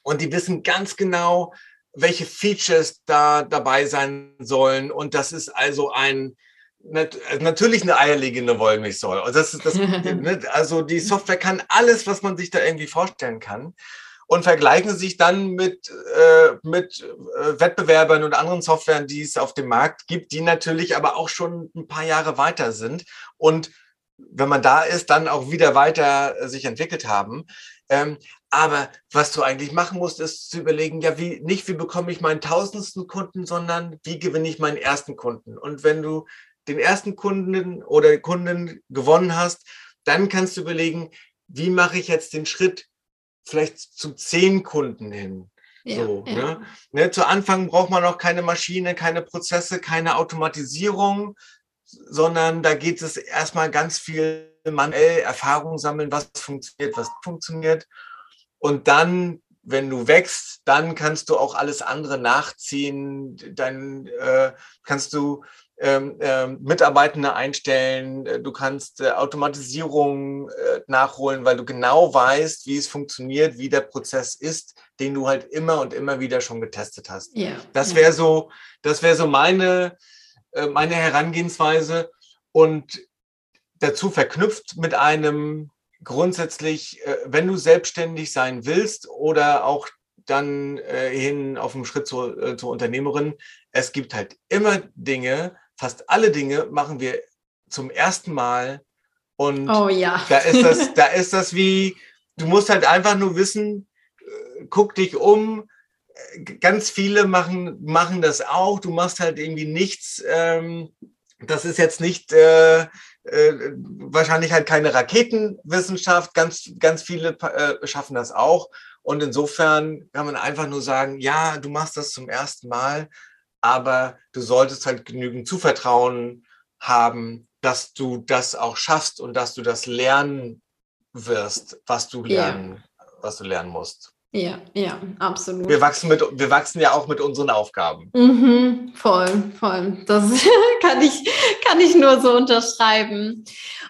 und die wissen ganz genau, welche Features da dabei sein sollen. Und das ist also ein, natürlich eine eierlegende Wollmilchsäule. Also, das, das, [LAUGHS] ne, also die Software kann alles, was man sich da irgendwie vorstellen kann und vergleichen sich dann mit, äh, mit äh, Wettbewerbern und anderen Softwaren, die es auf dem Markt gibt, die natürlich aber auch schon ein paar Jahre weiter sind und wenn man da ist, dann auch wieder weiter äh, sich entwickelt haben. Ähm, aber was du eigentlich machen musst, ist zu überlegen, ja, wie, nicht wie bekomme ich meinen tausendsten Kunden, sondern wie gewinne ich meinen ersten Kunden. Und wenn du den ersten Kunden oder Kunden gewonnen hast, dann kannst du überlegen, wie mache ich jetzt den Schritt vielleicht zu zehn Kunden hin. Ja, so, ja. Ne? Ne, zu Anfang braucht man noch keine Maschine, keine Prozesse, keine Automatisierung, sondern da geht es erstmal ganz viel manuell Erfahrung sammeln, was funktioniert, was funktioniert. Und dann, wenn du wächst, dann kannst du auch alles andere nachziehen. Dann äh, kannst du ähm, äh, Mitarbeitende einstellen, äh, du kannst äh, Automatisierung äh, nachholen, weil du genau weißt, wie es funktioniert, wie der Prozess ist, den du halt immer und immer wieder schon getestet hast. Yeah. Das wäre so, das wäre so meine, äh, meine Herangehensweise und dazu verknüpft mit einem grundsätzlich, wenn du selbstständig sein willst oder auch dann hin auf dem Schritt zur, zur Unternehmerin, es gibt halt immer Dinge, fast alle Dinge machen wir zum ersten Mal. Und oh, ja. da ist das, [LAUGHS] da ist das wie, du musst halt einfach nur wissen, äh, guck dich um. Ganz viele machen, machen das auch. Du machst halt irgendwie nichts. Ähm, das ist jetzt nicht äh, äh, wahrscheinlich halt keine Raketenwissenschaft. Ganz, ganz viele äh, schaffen das auch. Und insofern kann man einfach nur sagen, ja, du machst das zum ersten Mal, aber du solltest halt genügend Zuvertrauen haben, dass du das auch schaffst und dass du das lernen wirst, was du lernen, ja. was du lernen musst. Ja, ja, absolut. Wir wachsen, mit, wir wachsen ja auch mit unseren Aufgaben. Mhm, voll, voll. Das [LAUGHS] kann ich, kann ich nur so unterschreiben.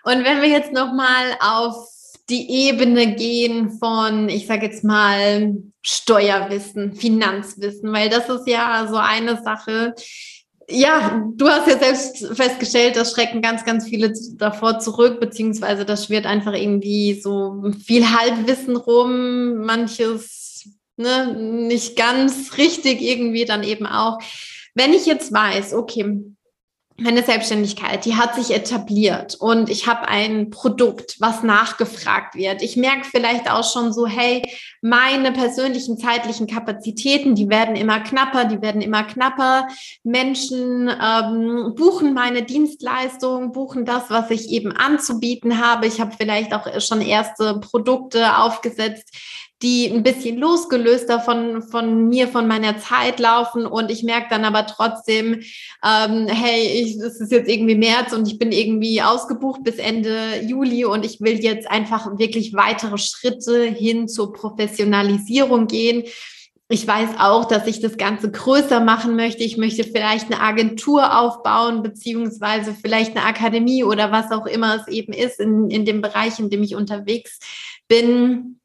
Und wenn wir jetzt nochmal auf die Ebene gehen von, ich sage jetzt mal, Steuerwissen, Finanzwissen, weil das ist ja so eine Sache. Ja, du hast ja selbst festgestellt, das schrecken ganz, ganz viele davor zurück, beziehungsweise das schwirrt einfach irgendwie so viel Halbwissen rum, manches ne, nicht ganz richtig irgendwie dann eben auch. Wenn ich jetzt weiß, okay, meine Selbstständigkeit, die hat sich etabliert und ich habe ein Produkt, was nachgefragt wird. Ich merke vielleicht auch schon so, hey, meine persönlichen zeitlichen Kapazitäten, die werden immer knapper, die werden immer knapper. Menschen ähm, buchen meine Dienstleistung, buchen das, was ich eben anzubieten habe. Ich habe vielleicht auch schon erste Produkte aufgesetzt, die ein bisschen losgelöster von, von mir, von meiner Zeit laufen und ich merke dann aber trotzdem, ähm, hey, ich, es ist jetzt irgendwie März und ich bin irgendwie ausgebucht bis Ende Juli und ich will jetzt einfach wirklich weitere Schritte hin zur Professionalisierung gehen. Ich weiß auch, dass ich das Ganze größer machen möchte. Ich möchte vielleicht eine Agentur aufbauen, beziehungsweise vielleicht eine Akademie oder was auch immer es eben ist in, in dem Bereich, in dem ich unterwegs bin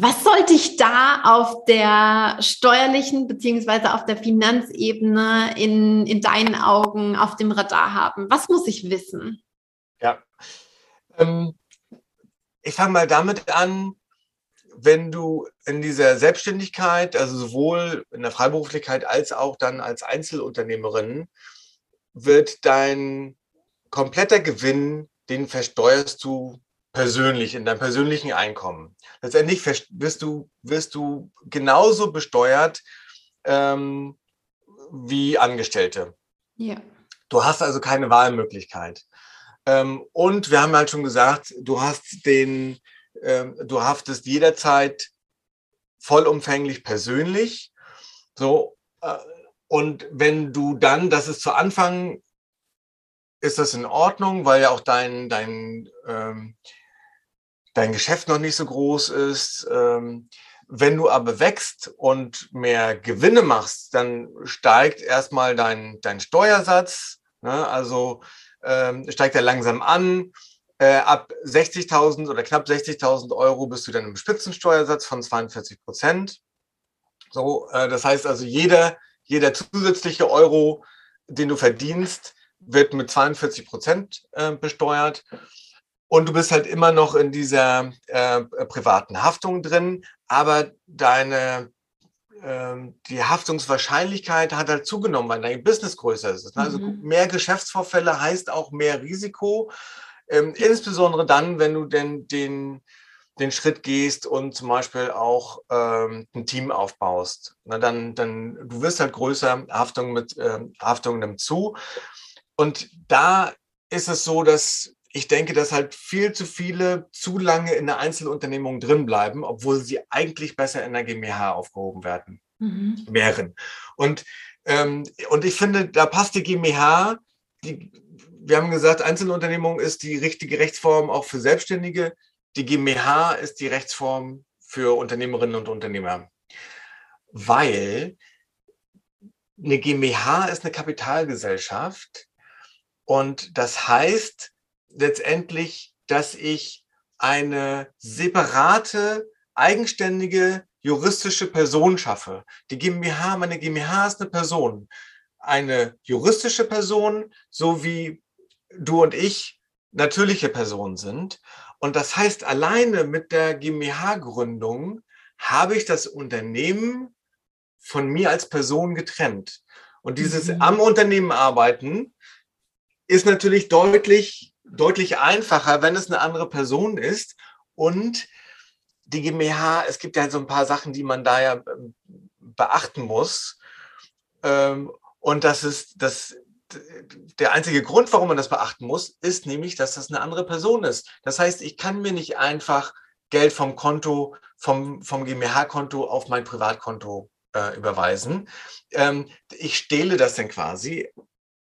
was sollte ich da auf der steuerlichen beziehungsweise auf der Finanzebene in, in deinen Augen auf dem Radar haben? Was muss ich wissen? Ja, ähm, ich fange mal damit an, wenn du in dieser Selbstständigkeit, also sowohl in der Freiberuflichkeit als auch dann als Einzelunternehmerin, wird dein kompletter Gewinn, den versteuerst du persönlich, in deinem persönlichen Einkommen. Letztendlich wirst du, wirst du genauso besteuert ähm, wie Angestellte. Ja. Du hast also keine Wahlmöglichkeit. Ähm, und wir haben halt schon gesagt, du hast den, ähm, du haftest jederzeit vollumfänglich persönlich. So, äh, und wenn du dann, das ist zu Anfang, ist das in Ordnung, weil ja auch dein, dein ähm, dein Geschäft noch nicht so groß ist. Ähm, wenn du aber wächst und mehr Gewinne machst, dann steigt erstmal dein, dein Steuersatz. Ne? Also ähm, steigt er langsam an. Äh, ab 60.000 oder knapp 60.000 Euro bist du dann im Spitzensteuersatz von 42 Prozent. So, äh, das heißt also, jeder, jeder zusätzliche Euro, den du verdienst, wird mit 42 Prozent äh, besteuert. Und du bist halt immer noch in dieser äh, privaten Haftung drin, aber deine äh, die Haftungswahrscheinlichkeit hat halt zugenommen, weil dein Business größer ist. Also mhm. mehr Geschäftsvorfälle heißt auch mehr Risiko, ähm, insbesondere dann, wenn du denn den, den Schritt gehst und zum Beispiel auch ähm, ein Team aufbaust. Na, dann, dann, du wirst halt größer, Haftung mit ähm, Haftung nimmt zu. Und da ist es so, dass ich denke, dass halt viel zu viele zu lange in der Einzelunternehmung drin bleiben, obwohl sie eigentlich besser in der GmbH aufgehoben werden mhm. wären. Und, ähm, und ich finde, da passt die GmbH, die, wir haben gesagt, Einzelunternehmung ist die richtige Rechtsform auch für Selbstständige. Die GmbH ist die Rechtsform für Unternehmerinnen und Unternehmer. Weil eine GmbH ist eine Kapitalgesellschaft und das heißt letztendlich, dass ich eine separate, eigenständige juristische Person schaffe. Die GmbH, meine GmbH ist eine Person. Eine juristische Person, so wie du und ich natürliche Personen sind. Und das heißt, alleine mit der GmbH-Gründung habe ich das Unternehmen von mir als Person getrennt. Und dieses mhm. am Unternehmen arbeiten ist natürlich deutlich, deutlich einfacher, wenn es eine andere Person ist. Und die GmbH, es gibt ja so ein paar Sachen, die man da ja ähm, beachten muss. Ähm, und das ist das, der einzige Grund, warum man das beachten muss, ist nämlich, dass das eine andere Person ist. Das heißt, ich kann mir nicht einfach Geld vom Konto, vom, vom GmbH-Konto auf mein Privatkonto äh, überweisen. Ähm, ich stehle das dann quasi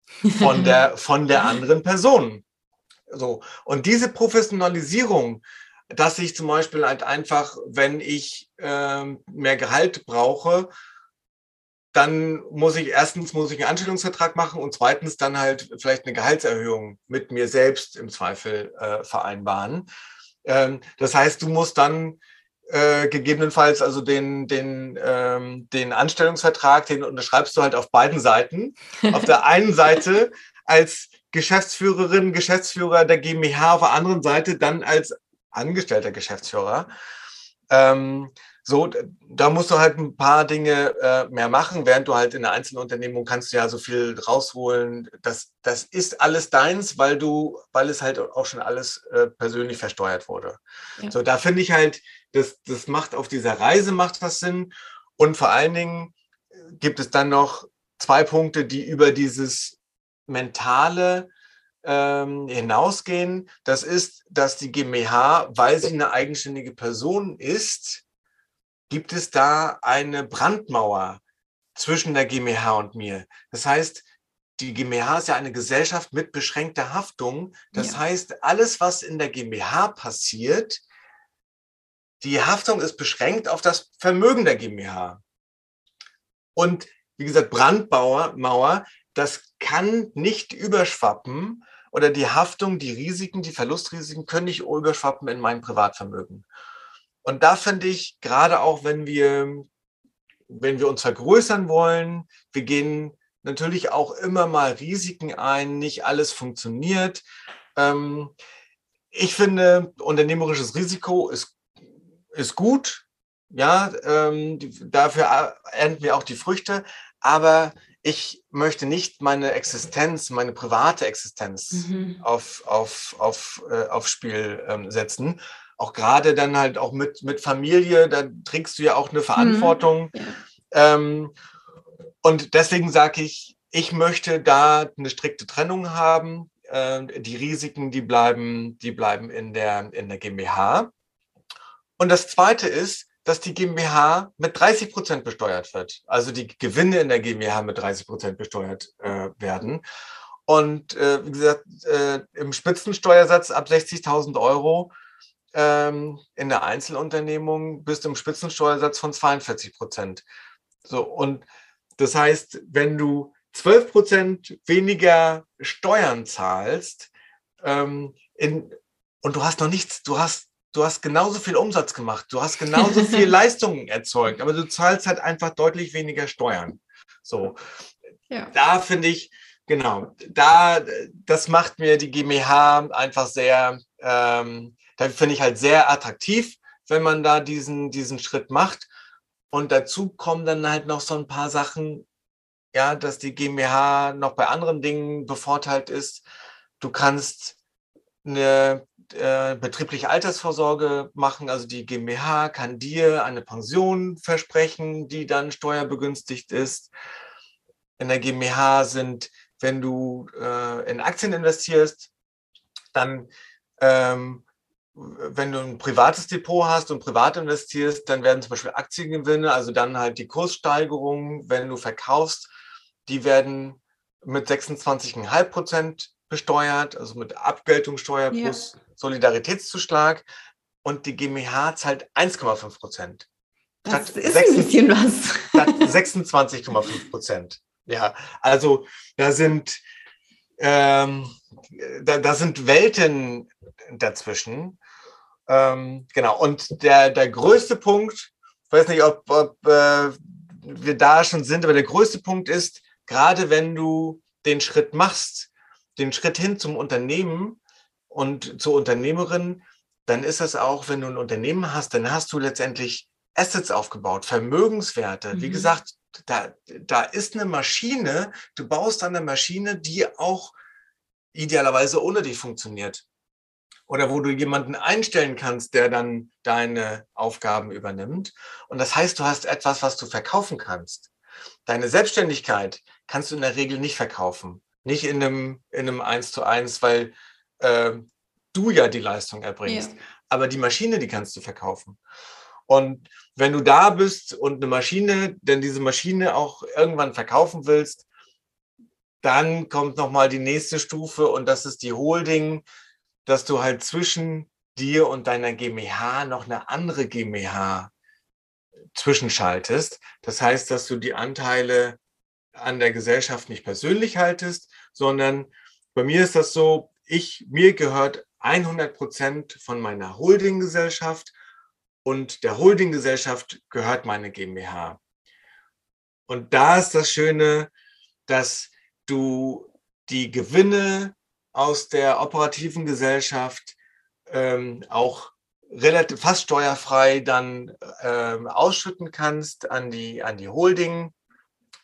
[LAUGHS] von der, von der anderen Person. So. Und diese Professionalisierung, dass ich zum Beispiel halt einfach, wenn ich äh, mehr Gehalt brauche, dann muss ich erstens muss ich einen Anstellungsvertrag machen und zweitens dann halt vielleicht eine Gehaltserhöhung mit mir selbst im Zweifel äh, vereinbaren. Ähm, das heißt, du musst dann äh, gegebenenfalls also den, den, ähm, den Anstellungsvertrag, den unterschreibst du halt auf beiden Seiten. Auf der einen Seite als Geschäftsführerin, Geschäftsführer der GmbH, auf der anderen Seite dann als angestellter Geschäftsführer. Ähm, so, da musst du halt ein paar Dinge äh, mehr machen, während du halt in der Einzelunternehmung kannst du ja so viel rausholen. Das, das ist alles deins, weil du, weil es halt auch schon alles äh, persönlich versteuert wurde. Ja. So, da finde ich halt, das, das macht auf dieser Reise macht das Sinn. Und vor allen Dingen gibt es dann noch zwei Punkte, die über dieses mentale ähm, hinausgehen. Das ist, dass die GmbH, weil sie eine eigenständige Person ist, gibt es da eine Brandmauer zwischen der GmbH und mir. Das heißt, die GmbH ist ja eine Gesellschaft mit beschränkter Haftung. Das ja. heißt, alles, was in der GmbH passiert, die Haftung ist beschränkt auf das Vermögen der GmbH. Und wie gesagt, Brandmauer, das kann nicht überschwappen oder die Haftung, die Risiken, die Verlustrisiken können nicht überschwappen in mein Privatvermögen. Und da finde ich, gerade auch wenn wir, wenn wir uns vergrößern wollen, wir gehen natürlich auch immer mal Risiken ein, nicht alles funktioniert. Ähm, ich finde, unternehmerisches Risiko ist ist gut. Ja, ähm, dafür ernten wir auch die Früchte. Aber ich möchte nicht meine Existenz, meine private Existenz mhm. auf, auf, auf, äh, aufs Spiel ähm, setzen. Auch gerade dann halt auch mit, mit Familie, da trägst du ja auch eine Verantwortung. Mhm. Ja. Ähm, und deswegen sage ich, ich möchte da eine strikte Trennung haben. Äh, die Risiken, die bleiben, die bleiben in der, in der GmbH. Und das Zweite ist, dass die GmbH mit 30 Prozent besteuert wird. Also die Gewinne in der GmbH mit 30 Prozent besteuert äh, werden. Und äh, wie gesagt, äh, im Spitzensteuersatz ab 60.000 Euro ähm, in der Einzelunternehmung bist du im Spitzensteuersatz von 42 Prozent. So, und das heißt, wenn du 12 Prozent weniger Steuern zahlst ähm, in, und du hast noch nichts, du hast du hast genauso viel Umsatz gemacht, du hast genauso viel [LAUGHS] Leistungen erzeugt, aber du zahlst halt einfach deutlich weniger Steuern. So, ja. da finde ich, genau, da, das macht mir die GmbH einfach sehr, ähm, da finde ich halt sehr attraktiv, wenn man da diesen, diesen Schritt macht. Und dazu kommen dann halt noch so ein paar Sachen, ja, dass die GmbH noch bei anderen Dingen bevorteilt ist. Du kannst eine äh, betriebliche Altersvorsorge machen. Also die GmbH kann dir eine Pension versprechen, die dann steuerbegünstigt ist. In der GmbH sind, wenn du äh, in Aktien investierst, Dann, ähm, wenn du ein privates Depot hast und privat investierst, dann werden zum Beispiel Aktiengewinne, also dann halt die Kurssteigerungen, wenn du verkaufst, die werden mit 26,5 Prozent besteuert, also mit Abgeltungssteuer ja. plus Solidaritätszuschlag. Und die GmbH zahlt 1,5 Prozent. Das ist 6, ein bisschen was. [LAUGHS] 26,5 Prozent. Ja, also da sind, ähm, da, da sind Welten dazwischen. Ähm, genau, und der, der größte Punkt, ich weiß nicht, ob, ob äh, wir da schon sind, aber der größte Punkt ist, gerade wenn du den Schritt machst, den Schritt hin zum Unternehmen und zur Unternehmerin, dann ist es auch, wenn du ein Unternehmen hast, dann hast du letztendlich Assets aufgebaut, Vermögenswerte. Mhm. Wie gesagt, da, da ist eine Maschine, du baust eine Maschine, die auch idealerweise ohne dich funktioniert. Oder wo du jemanden einstellen kannst, der dann deine Aufgaben übernimmt. Und das heißt, du hast etwas, was du verkaufen kannst. Deine Selbstständigkeit kannst du in der Regel nicht verkaufen. Nicht in einem, in einem 1 zu 1, weil äh, du ja die Leistung erbringst. Ja. Aber die Maschine, die kannst du verkaufen. Und wenn du da bist und eine Maschine, denn diese Maschine auch irgendwann verkaufen willst, dann kommt nochmal die nächste Stufe und das ist die Holding, dass du halt zwischen dir und deiner GmbH noch eine andere GmbH zwischenschaltest. Das heißt, dass du die Anteile an der Gesellschaft nicht persönlich haltest, sondern bei mir ist das so, ich, mir gehört 100 Prozent von meiner Holdinggesellschaft und der Holdinggesellschaft gehört meine GmbH. Und da ist das Schöne, dass du die Gewinne aus der operativen Gesellschaft ähm, auch relativ fast steuerfrei dann ähm, ausschütten kannst an die, an die Holding.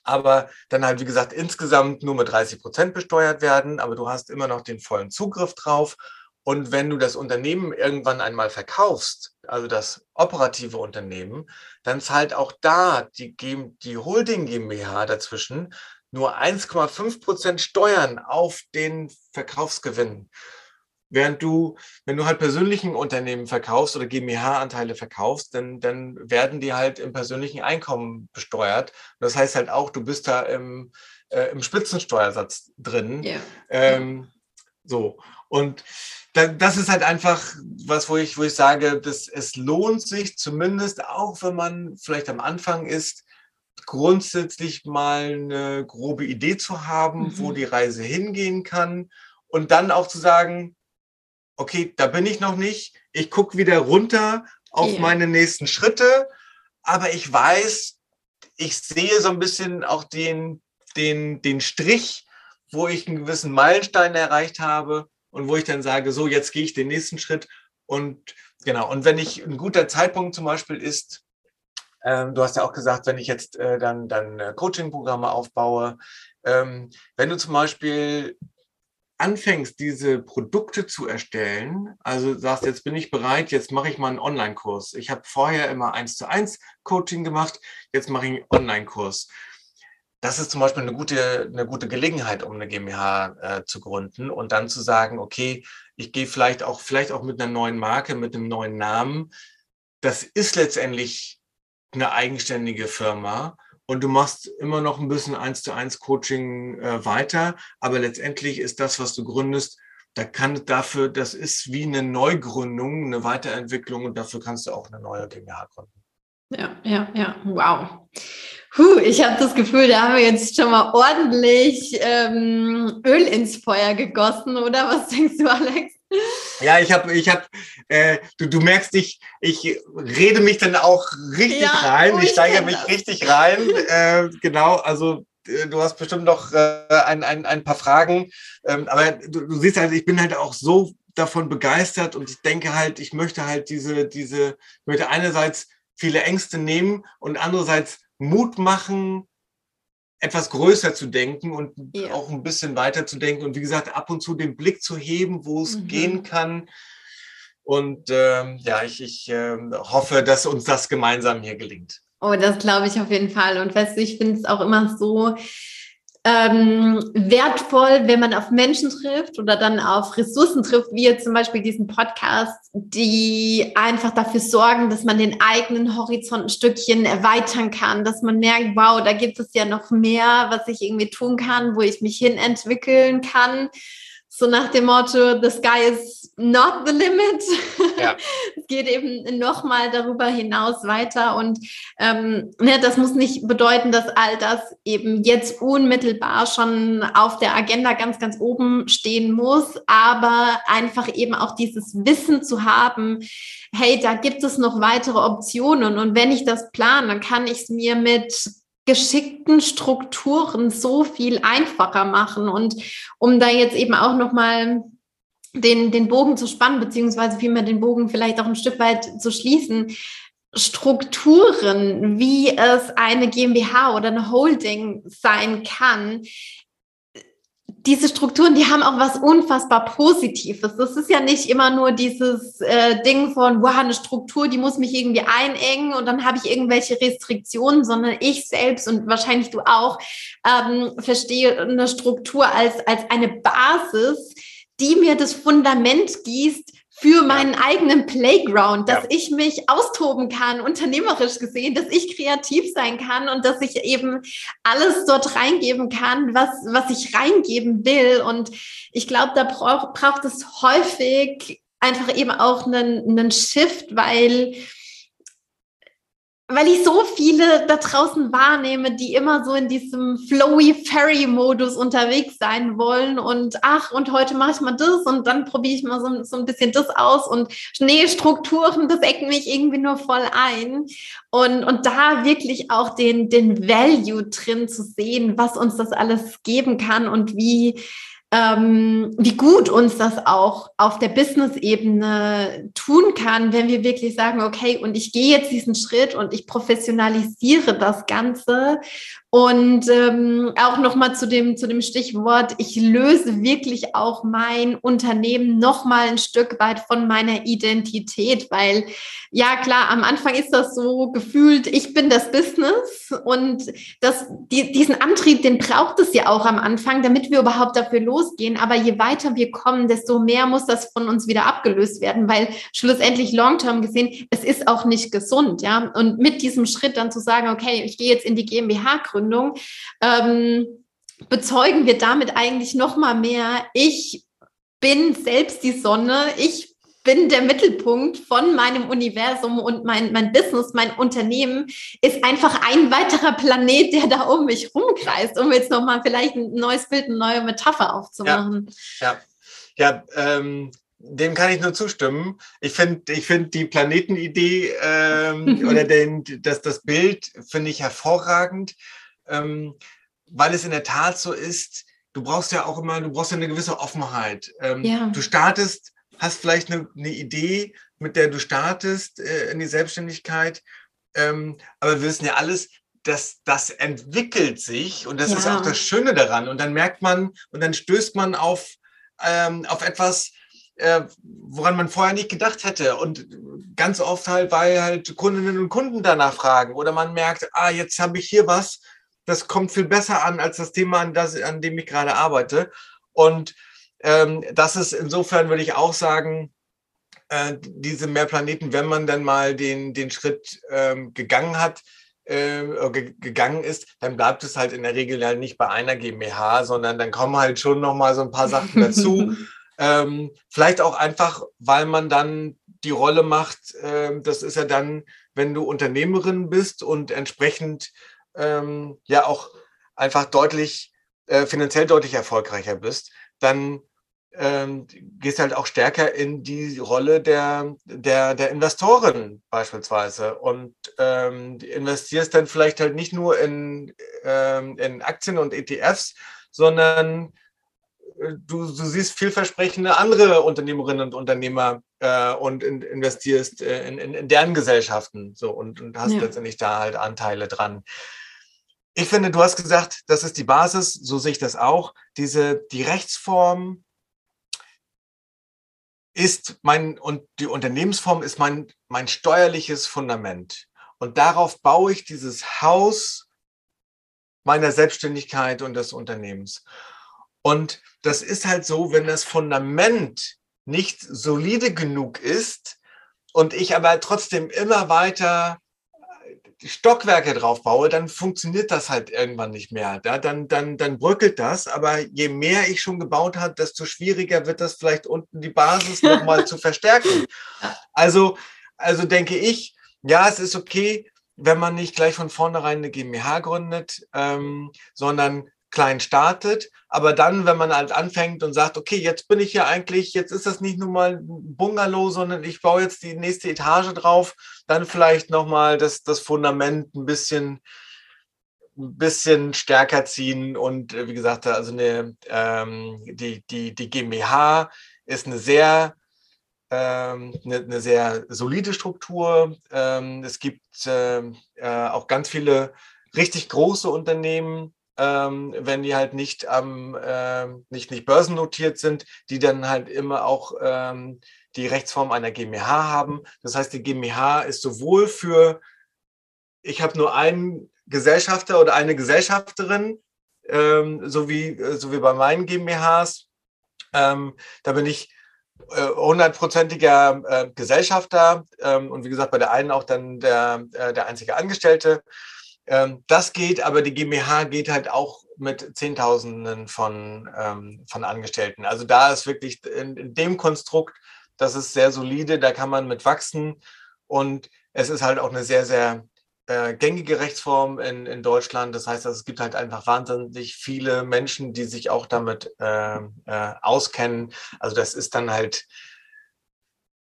Aber dann halt, wie gesagt, insgesamt nur mit 30 Prozent besteuert werden. Aber du hast immer noch den vollen Zugriff drauf. Und wenn du das Unternehmen irgendwann einmal verkaufst, also das operative Unternehmen, dann zahlt auch da die, die Holding GmbH dazwischen nur 1,5 Prozent Steuern auf den Verkaufsgewinn. Während du, wenn du halt persönlichen Unternehmen verkaufst oder GmbH-Anteile verkaufst, dann, dann werden die halt im persönlichen Einkommen besteuert. Das heißt halt auch, du bist da im, äh, im Spitzensteuersatz drin. Yeah. Ähm, so. Und das ist halt einfach was, wo ich, wo ich sage, dass es lohnt sich zumindest, auch wenn man vielleicht am Anfang ist, grundsätzlich mal eine grobe Idee zu haben, mhm. wo die Reise hingehen kann und dann auch zu sagen, okay, da bin ich noch nicht, ich gucke wieder runter auf yeah. meine nächsten Schritte, aber ich weiß, ich sehe so ein bisschen auch den, den, den Strich, wo ich einen gewissen Meilenstein erreicht habe und wo ich dann sage, so, jetzt gehe ich den nächsten Schritt. Und genau, und wenn ich ein guter Zeitpunkt zum Beispiel ist, ähm, du hast ja auch gesagt, wenn ich jetzt äh, dann, dann äh, Coaching-Programme aufbaue, ähm, wenn du zum Beispiel anfängst, diese Produkte zu erstellen, also sagst, jetzt bin ich bereit, jetzt mache ich mal einen Online-Kurs. Ich habe vorher immer eins zu eins Coaching gemacht, jetzt mache ich einen Online-Kurs das ist zum Beispiel eine gute, eine gute Gelegenheit, um eine GmbH äh, zu gründen und dann zu sagen, okay, ich gehe vielleicht auch, vielleicht auch mit einer neuen Marke, mit einem neuen Namen. Das ist letztendlich eine eigenständige Firma und du machst immer noch ein bisschen eins zu eins Coaching äh, weiter, aber letztendlich ist das, was du gründest, da kann dafür, das ist wie eine Neugründung, eine Weiterentwicklung und dafür kannst du auch eine neue GmbH gründen. Ja, ja, ja, wow. Puh, ich habe das Gefühl, da haben wir jetzt schon mal ordentlich ähm, Öl ins Feuer gegossen, oder? Was denkst du, Alex? Ja, ich habe, ich habe, äh, du, du merkst, ich, ich rede mich dann auch richtig ja, rein, ich, ich steigere mich das. richtig rein. [LAUGHS] Äh, genau, also äh, du hast bestimmt noch äh, ein, ein, ein paar Fragen, ähm, aber du, du siehst halt, ich bin halt auch so davon begeistert und ich denke halt, ich möchte halt diese, diese, ich möchte einerseits viele Ängste nehmen und andererseits Mut machen, etwas größer zu denken und ja. auch ein bisschen weiter zu denken und wie gesagt, ab und zu den Blick zu heben, wo es mhm. gehen kann. Und ähm, ja, ich, ich äh, hoffe, dass uns das gemeinsam hier gelingt. Oh, das glaube ich auf jeden Fall. Und weißt du, ich finde es auch immer so, ähm, wertvoll, wenn man auf Menschen trifft oder dann auf Ressourcen trifft, wie jetzt zum Beispiel diesen Podcast, die einfach dafür sorgen, dass man den eigenen Horizont ein Stückchen erweitern kann, dass man merkt, wow, da gibt es ja noch mehr, was ich irgendwie tun kann, wo ich mich hin entwickeln kann. So nach dem Motto, the sky is not the limit. Ja. [LAUGHS] es geht eben nochmal darüber hinaus weiter. Und ähm, ne, das muss nicht bedeuten, dass all das eben jetzt unmittelbar schon auf der Agenda ganz, ganz oben stehen muss, aber einfach eben auch dieses Wissen zu haben, hey, da gibt es noch weitere Optionen. Und wenn ich das plane, dann kann ich es mir mit geschickten Strukturen so viel einfacher machen. Und um da jetzt eben auch nochmal den, den Bogen zu spannen, beziehungsweise vielmehr den Bogen vielleicht auch ein Stück weit zu schließen, Strukturen, wie es eine GmbH oder eine Holding sein kann, diese Strukturen, die haben auch was unfassbar Positives. Das ist ja nicht immer nur dieses äh, Ding von, wow, eine Struktur, die muss mich irgendwie einengen und dann habe ich irgendwelche Restriktionen, sondern ich selbst und wahrscheinlich du auch ähm, verstehe eine Struktur als, als eine Basis, die mir das Fundament gießt für meinen eigenen Playground, dass ja. ich mich austoben kann, unternehmerisch gesehen, dass ich kreativ sein kann und dass ich eben alles dort reingeben kann, was, was ich reingeben will. Und ich glaube, da braucht, braucht es häufig einfach eben auch einen, einen Shift, weil weil ich so viele da draußen wahrnehme, die immer so in diesem flowy Fairy Modus unterwegs sein wollen und ach, und heute mache ich mal das und dann probiere ich mal so, so ein bisschen das aus und Schneestrukturen, das ecken mich irgendwie nur voll ein. Und, und da wirklich auch den, den Value drin zu sehen, was uns das alles geben kann und wie, ähm, wie gut uns das auch auf der Business-Ebene tun kann, wenn wir wirklich sagen, okay, und ich gehe jetzt diesen Schritt und ich professionalisiere das Ganze und ähm, auch nochmal zu dem, zu dem Stichwort, ich löse wirklich auch mein Unternehmen nochmal ein Stück weit von meiner Identität, weil ja klar, am Anfang ist das so gefühlt, ich bin das Business und das, die, diesen Antrieb, den braucht es ja auch am Anfang, damit wir überhaupt dafür losgehen. Aber je weiter wir kommen, desto mehr muss das von uns wieder abgelöst werden, weil schlussendlich long-term gesehen, es ist auch nicht gesund, ja. Und mit diesem Schritt dann zu sagen, okay, ich gehe jetzt in die GmbH-Gründung, Gründung, ähm, bezeugen wir damit eigentlich noch mal mehr, ich bin selbst die Sonne, ich bin der Mittelpunkt von meinem Universum und mein, mein Business, mein Unternehmen ist einfach ein weiterer Planet, der da um mich rumkreist, um jetzt nochmal vielleicht ein neues Bild, eine neue Metapher aufzumachen. Ja, ja. ja ähm, dem kann ich nur zustimmen. Ich finde ich find die Planetenidee ähm, [LAUGHS] oder den, das, das Bild finde ich hervorragend ähm, weil es in der Tat so ist, du brauchst ja auch immer, du brauchst ja eine gewisse Offenheit. Ähm, ja. Du startest, hast vielleicht eine, eine, Idee, mit der du startest äh, in die Selbstständigkeit, ähm, aber wir wissen ja alles, dass das entwickelt sich und das ja. ist auch das Schöne daran. Und dann merkt man und dann stößt man auf, ähm, auf etwas, äh, woran man vorher nicht gedacht hätte. Und ganz oft halt, weil halt Kundinnen und Kunden danach fragen oder man merkt, ah, jetzt habe ich hier was, das kommt viel besser an als das Thema, an, das, an dem ich gerade arbeite. Und ähm, das ist insofern, würde ich auch sagen, äh, diese Mehrplaneten, wenn man dann mal den, den Schritt ähm, gegangen hat, äh, gegangen ist, dann bleibt es halt in der Regel ja nicht bei einer GmbH, sondern dann kommen halt schon noch mal so ein paar Sachen dazu. [LAUGHS] ähm, vielleicht auch einfach, weil man dann die Rolle macht, äh, das ist ja dann, wenn du Unternehmerin bist und entsprechend ähm, ja auch einfach deutlich, äh, finanziell deutlich erfolgreicher bist, dann ähm, gehst halt auch stärker in die Rolle der, der, der Investoren beispielsweise und ähm, investierst dann vielleicht halt nicht nur in, ähm, in Aktien und ETFs, sondern äh, du, du siehst vielversprechende andere Unternehmerinnen und Unternehmer äh, und in, investierst äh, in, in, in, deren Gesellschaften so und, und hast ja. letztendlich da halt Anteile dran. Ich finde, du hast gesagt, das ist die Basis, so sehe ich das auch. Diese, die Rechtsform ist mein, und die Unternehmensform ist mein, mein steuerliches Fundament. Und darauf baue ich dieses Haus meiner Selbstständigkeit und des Unternehmens. Und das ist halt so, wenn das Fundament nicht solide genug ist und ich aber trotzdem immer weiter Stockwerke drauf baue, dann funktioniert das halt irgendwann nicht mehr. Ja, dann, dann, dann bröckelt das. Aber je mehr ich schon gebaut habe, desto schwieriger wird das vielleicht unten die Basis nochmal zu verstärken. [LAUGHS] Also, also denke ich, ja, es ist okay, wenn man nicht gleich von vornherein eine GmbH gründet, ähm, sondern klein startet, aber dann, wenn man halt anfängt und sagt, okay, jetzt bin ich ja eigentlich, jetzt ist das nicht nur mal ein Bungalow, sondern ich baue jetzt die nächste Etage drauf, dann vielleicht nochmal das, das Fundament ein bisschen, ein bisschen stärker ziehen und äh, wie gesagt, also eine, ähm, die, die, die GmbH ist eine sehr ähm, eine, eine, sehr solide Struktur. Ähm, es gibt ähm, äh, auch ganz viele richtig große Unternehmen, ähm, wenn die halt nicht am äh, nicht, nicht börsennotiert sind, die dann halt immer auch ähm, die Rechtsform einer GmbH haben. Das heißt, die GmbH ist sowohl für, ich habe nur einen Gesellschafter oder eine Gesellschafterin, ähm, so, wie, äh, so wie bei meinen GmbHs. Ähm, da bin ich äh, hundertprozentiger äh, Gesellschafter ähm, und wie gesagt bei der einen auch dann der, äh, der einzige Angestellte. Ähm, das geht, aber die GmbH geht halt auch mit Zehntausenden von, ähm, von Angestellten. Also da ist wirklich in, in, dem Konstrukt, das ist sehr solide, da kann man mit wachsen und es ist halt auch eine sehr, sehr äh, gängige Rechtsform in, in Deutschland. Das heißt, es gibt halt einfach wahnsinnig viele Menschen, die sich auch damit äh, äh, auskennen. Also das ist dann halt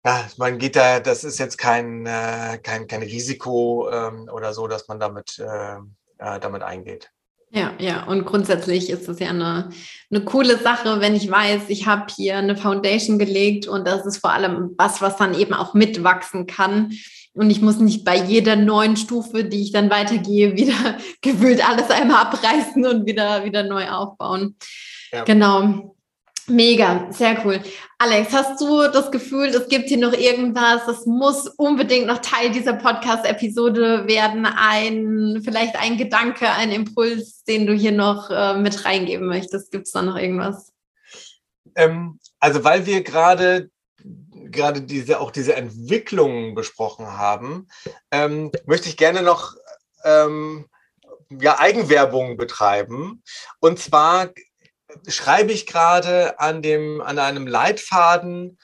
ja, man geht da, das ist jetzt kein, äh, kein, kein Risiko ähm, oder so, dass man damit, äh, äh, damit eingeht. Ja, ja, und grundsätzlich ist es ja eine, eine coole Sache, wenn ich weiß, ich habe hier eine Foundation gelegt und das ist vor allem was, was dann eben auch mitwachsen kann. Und ich muss nicht bei jeder neuen Stufe, die ich dann weitergehe, [LAUGHS] wieder gewühlt alles einmal abreißen und wieder, wieder neu aufbauen. Ja. Genau. Mega, sehr cool. Alex, hast du das Gefühl, es gibt hier noch irgendwas, das muss unbedingt noch Teil dieser Podcast-Episode werden? Ein, vielleicht ein Gedanke, ein Impuls, den du hier noch äh, mit reingeben möchtest? Gibt es da noch irgendwas? Ähm, also, weil wir gerade gerade diese auch diese Entwicklungen besprochen haben, ähm, möchte ich gerne noch ähm, ja, Eigenwerbung betreiben. Und zwar schreibe ich gerade an, dem, an einem Leitfaden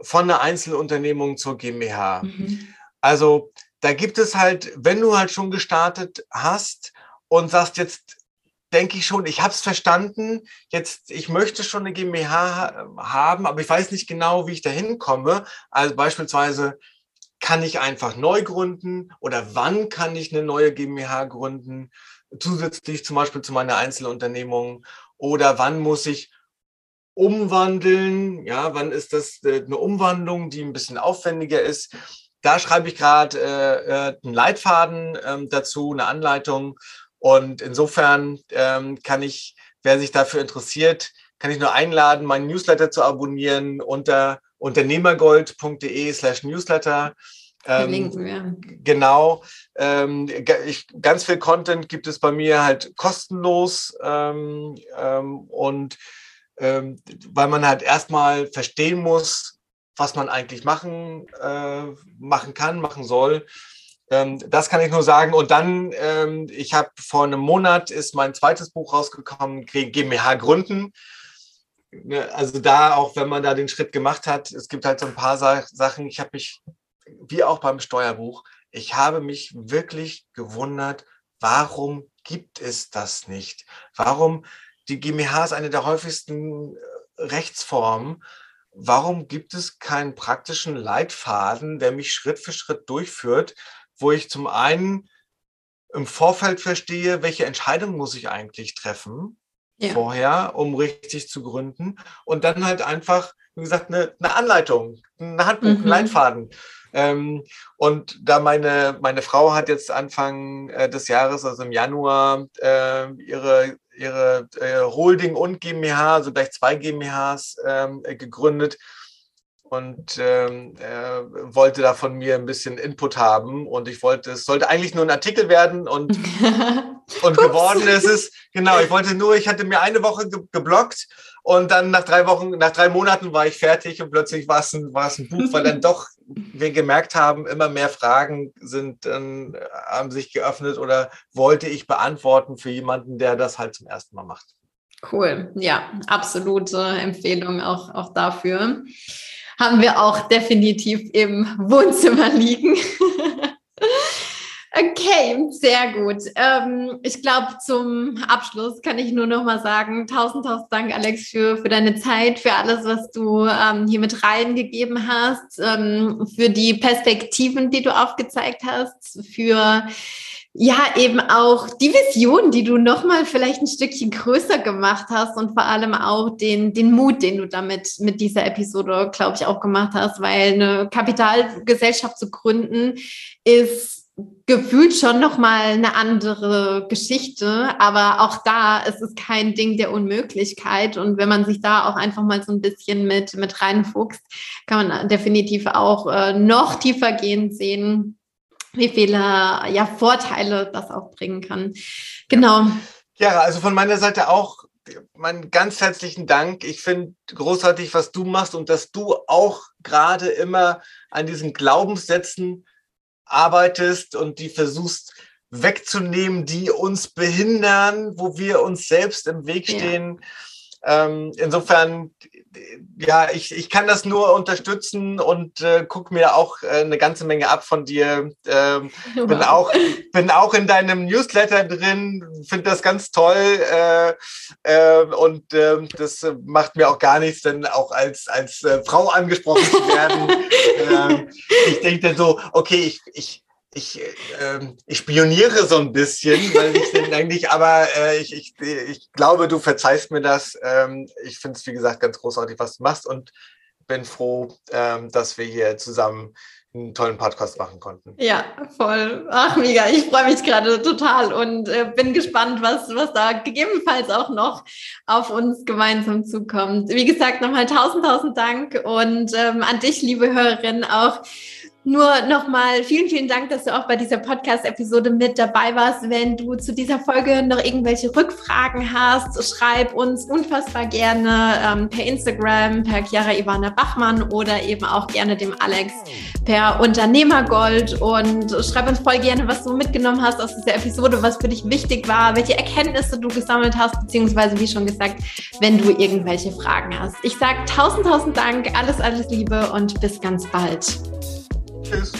von einer Einzelunternehmung zur GmbH. Mhm. Also da gibt es halt, wenn du halt schon gestartet hast und sagst jetzt, denke ich schon, ich habe es verstanden, jetzt, ich möchte schon eine GmbH haben, aber ich weiß nicht genau, wie ich da hinkomme. Also beispielsweise, kann ich einfach neu gründen oder wann kann ich eine neue GmbH gründen, zusätzlich zum Beispiel zu meiner Einzelunternehmung oder wann muss ich umwandeln? Ja, wann ist das äh, eine Umwandlung, die ein bisschen aufwendiger ist? Da schreibe ich gerade äh, äh, einen Leitfaden ähm, dazu, eine Anleitung. Und insofern ähm, kann ich, wer sich dafür interessiert, kann ich nur einladen, meinen Newsletter zu abonnieren unter unternehmergold.de slash Newsletter. Ähm, wir. Genau. Ähm, ich, ganz viel Content gibt es bei mir halt kostenlos ähm, ähm und ähm, weil man halt erstmal verstehen muss, was man eigentlich machen, äh, machen kann, machen soll. Ähm, das kann ich nur sagen. Und dann, ich habe vor einem Monat ist mein zweites Buch rausgekommen, GmbH gründen ne, also da auch, wenn man da den Schritt gemacht hat, es gibt halt so ein paar Sachen. Ich habe mich wie auch beim Steuerbuch, ich habe mich wirklich gewundert, warum gibt es das nicht? Warum, die GmbH ist eine der häufigsten äh, Rechtsformen, warum gibt es keinen praktischen Leitfaden, der mich Schritt für Schritt durchführt, wo ich zum einen im Vorfeld verstehe, welche Entscheidung muss ich eigentlich treffen ja. vorher, um richtig zu gründen und dann halt einfach, wie gesagt, eine, eine Anleitung, ein Handbuch, mhm. ein Leitfaden. Ähm, und da meine, meine Frau hat jetzt Anfang äh, des Jahres, also im Januar, äh, ihre, ihre äh, Holding und GmbH, also gleich zwei GmbHs ähm, gegründet. Und ähm, äh, wollte da von mir ein bisschen Input haben. Und ich wollte, es sollte eigentlich nur ein Artikel werden und, [LAUGHS] und geworden ist es, genau, ich wollte nur, ich hatte mir eine Woche ge geblockt. Und dann nach drei Wochen, nach drei Monaten war ich fertig und plötzlich war es ein, war es ein Buch, weil dann [LAUGHS] doch wir gemerkt haben, immer mehr Fragen sind, äh, haben sich geöffnet oder wollte ich beantworten für jemanden, der das halt zum ersten Mal macht. Cool, ja, absolute Empfehlung auch, auch dafür haben wir auch definitiv im Wohnzimmer liegen. [LAUGHS] Okay, sehr gut. Ähm, ich glaube, zum Abschluss kann ich nur noch mal sagen, tausend, tausend Dank, Alex, für, für deine Zeit, für alles, was du ähm, hier mit reingegeben hast, ähm, für die Perspektiven, die du aufgezeigt hast, für ja, eben auch die Vision, die du nochmal vielleicht ein Stückchen größer gemacht hast und vor allem auch den, den Mut, den du damit mit dieser Episode, glaube ich, auch gemacht hast, weil eine Kapitalgesellschaft zu gründen ist gefühlt schon nochmal eine andere Geschichte, aber auch da ist es kein Ding der Unmöglichkeit. Und wenn man sich da auch einfach mal so ein bisschen mit, mit reinfuchst, kann man definitiv auch äh, noch tiefer gehen sehen, wie viele ja, Vorteile das auch bringen kann. Genau. Ja, also von meiner Seite auch meinen ganz herzlichen Dank. Ich finde großartig, was du machst und dass du auch gerade immer an diesen Glaubenssätzen arbeitest und die versuchst wegzunehmen, die uns behindern, wo wir uns selbst im Weg stehen. Ja. Ähm, insofern ja, ich, ich kann das nur unterstützen und äh, gucke mir auch äh, eine ganze Menge ab von dir. Ähm, wow. bin, auch, bin auch in deinem Newsletter drin, finde das ganz toll äh, äh, und ähm, das macht mir auch gar nichts, denn auch als, als äh, Frau angesprochen zu werden. [LAUGHS] Ähm, ich denke so, okay, ich, ich ich, äh, ich spioniere so ein bisschen, weil ich den eigentlich, aber äh, ich, ich, ich glaube, du verzeihst mir das. Ähm, ich finde es, wie gesagt, ganz großartig, was du machst und bin froh, ähm, dass wir hier zusammen einen tollen Podcast machen konnten. Ja, voll. Ach, mega. Ich freue mich gerade total und äh, bin gespannt, was, was da gegebenenfalls auch noch auf uns gemeinsam zukommt. Wie gesagt, nochmal tausend, tausend Dank und ähm, an dich, liebe Hörerin, auch nur nochmal vielen, vielen Dank, dass du auch bei dieser Podcast-Episode mit dabei warst. Wenn du zu dieser Folge noch irgendwelche Rückfragen hast, schreib uns unfassbar gerne ähm, per Instagram, per Chiara Ivana Bachmann oder eben auch gerne dem Alex per Unternehmergold und schreib uns voll gerne, was du mitgenommen hast aus dieser Episode, was für dich wichtig war, welche Erkenntnisse du gesammelt hast, beziehungsweise wie schon gesagt, wenn du irgendwelche Fragen hast. Ich sage tausend, tausend Dank, alles, alles Liebe und bis ganz bald. Tschüss.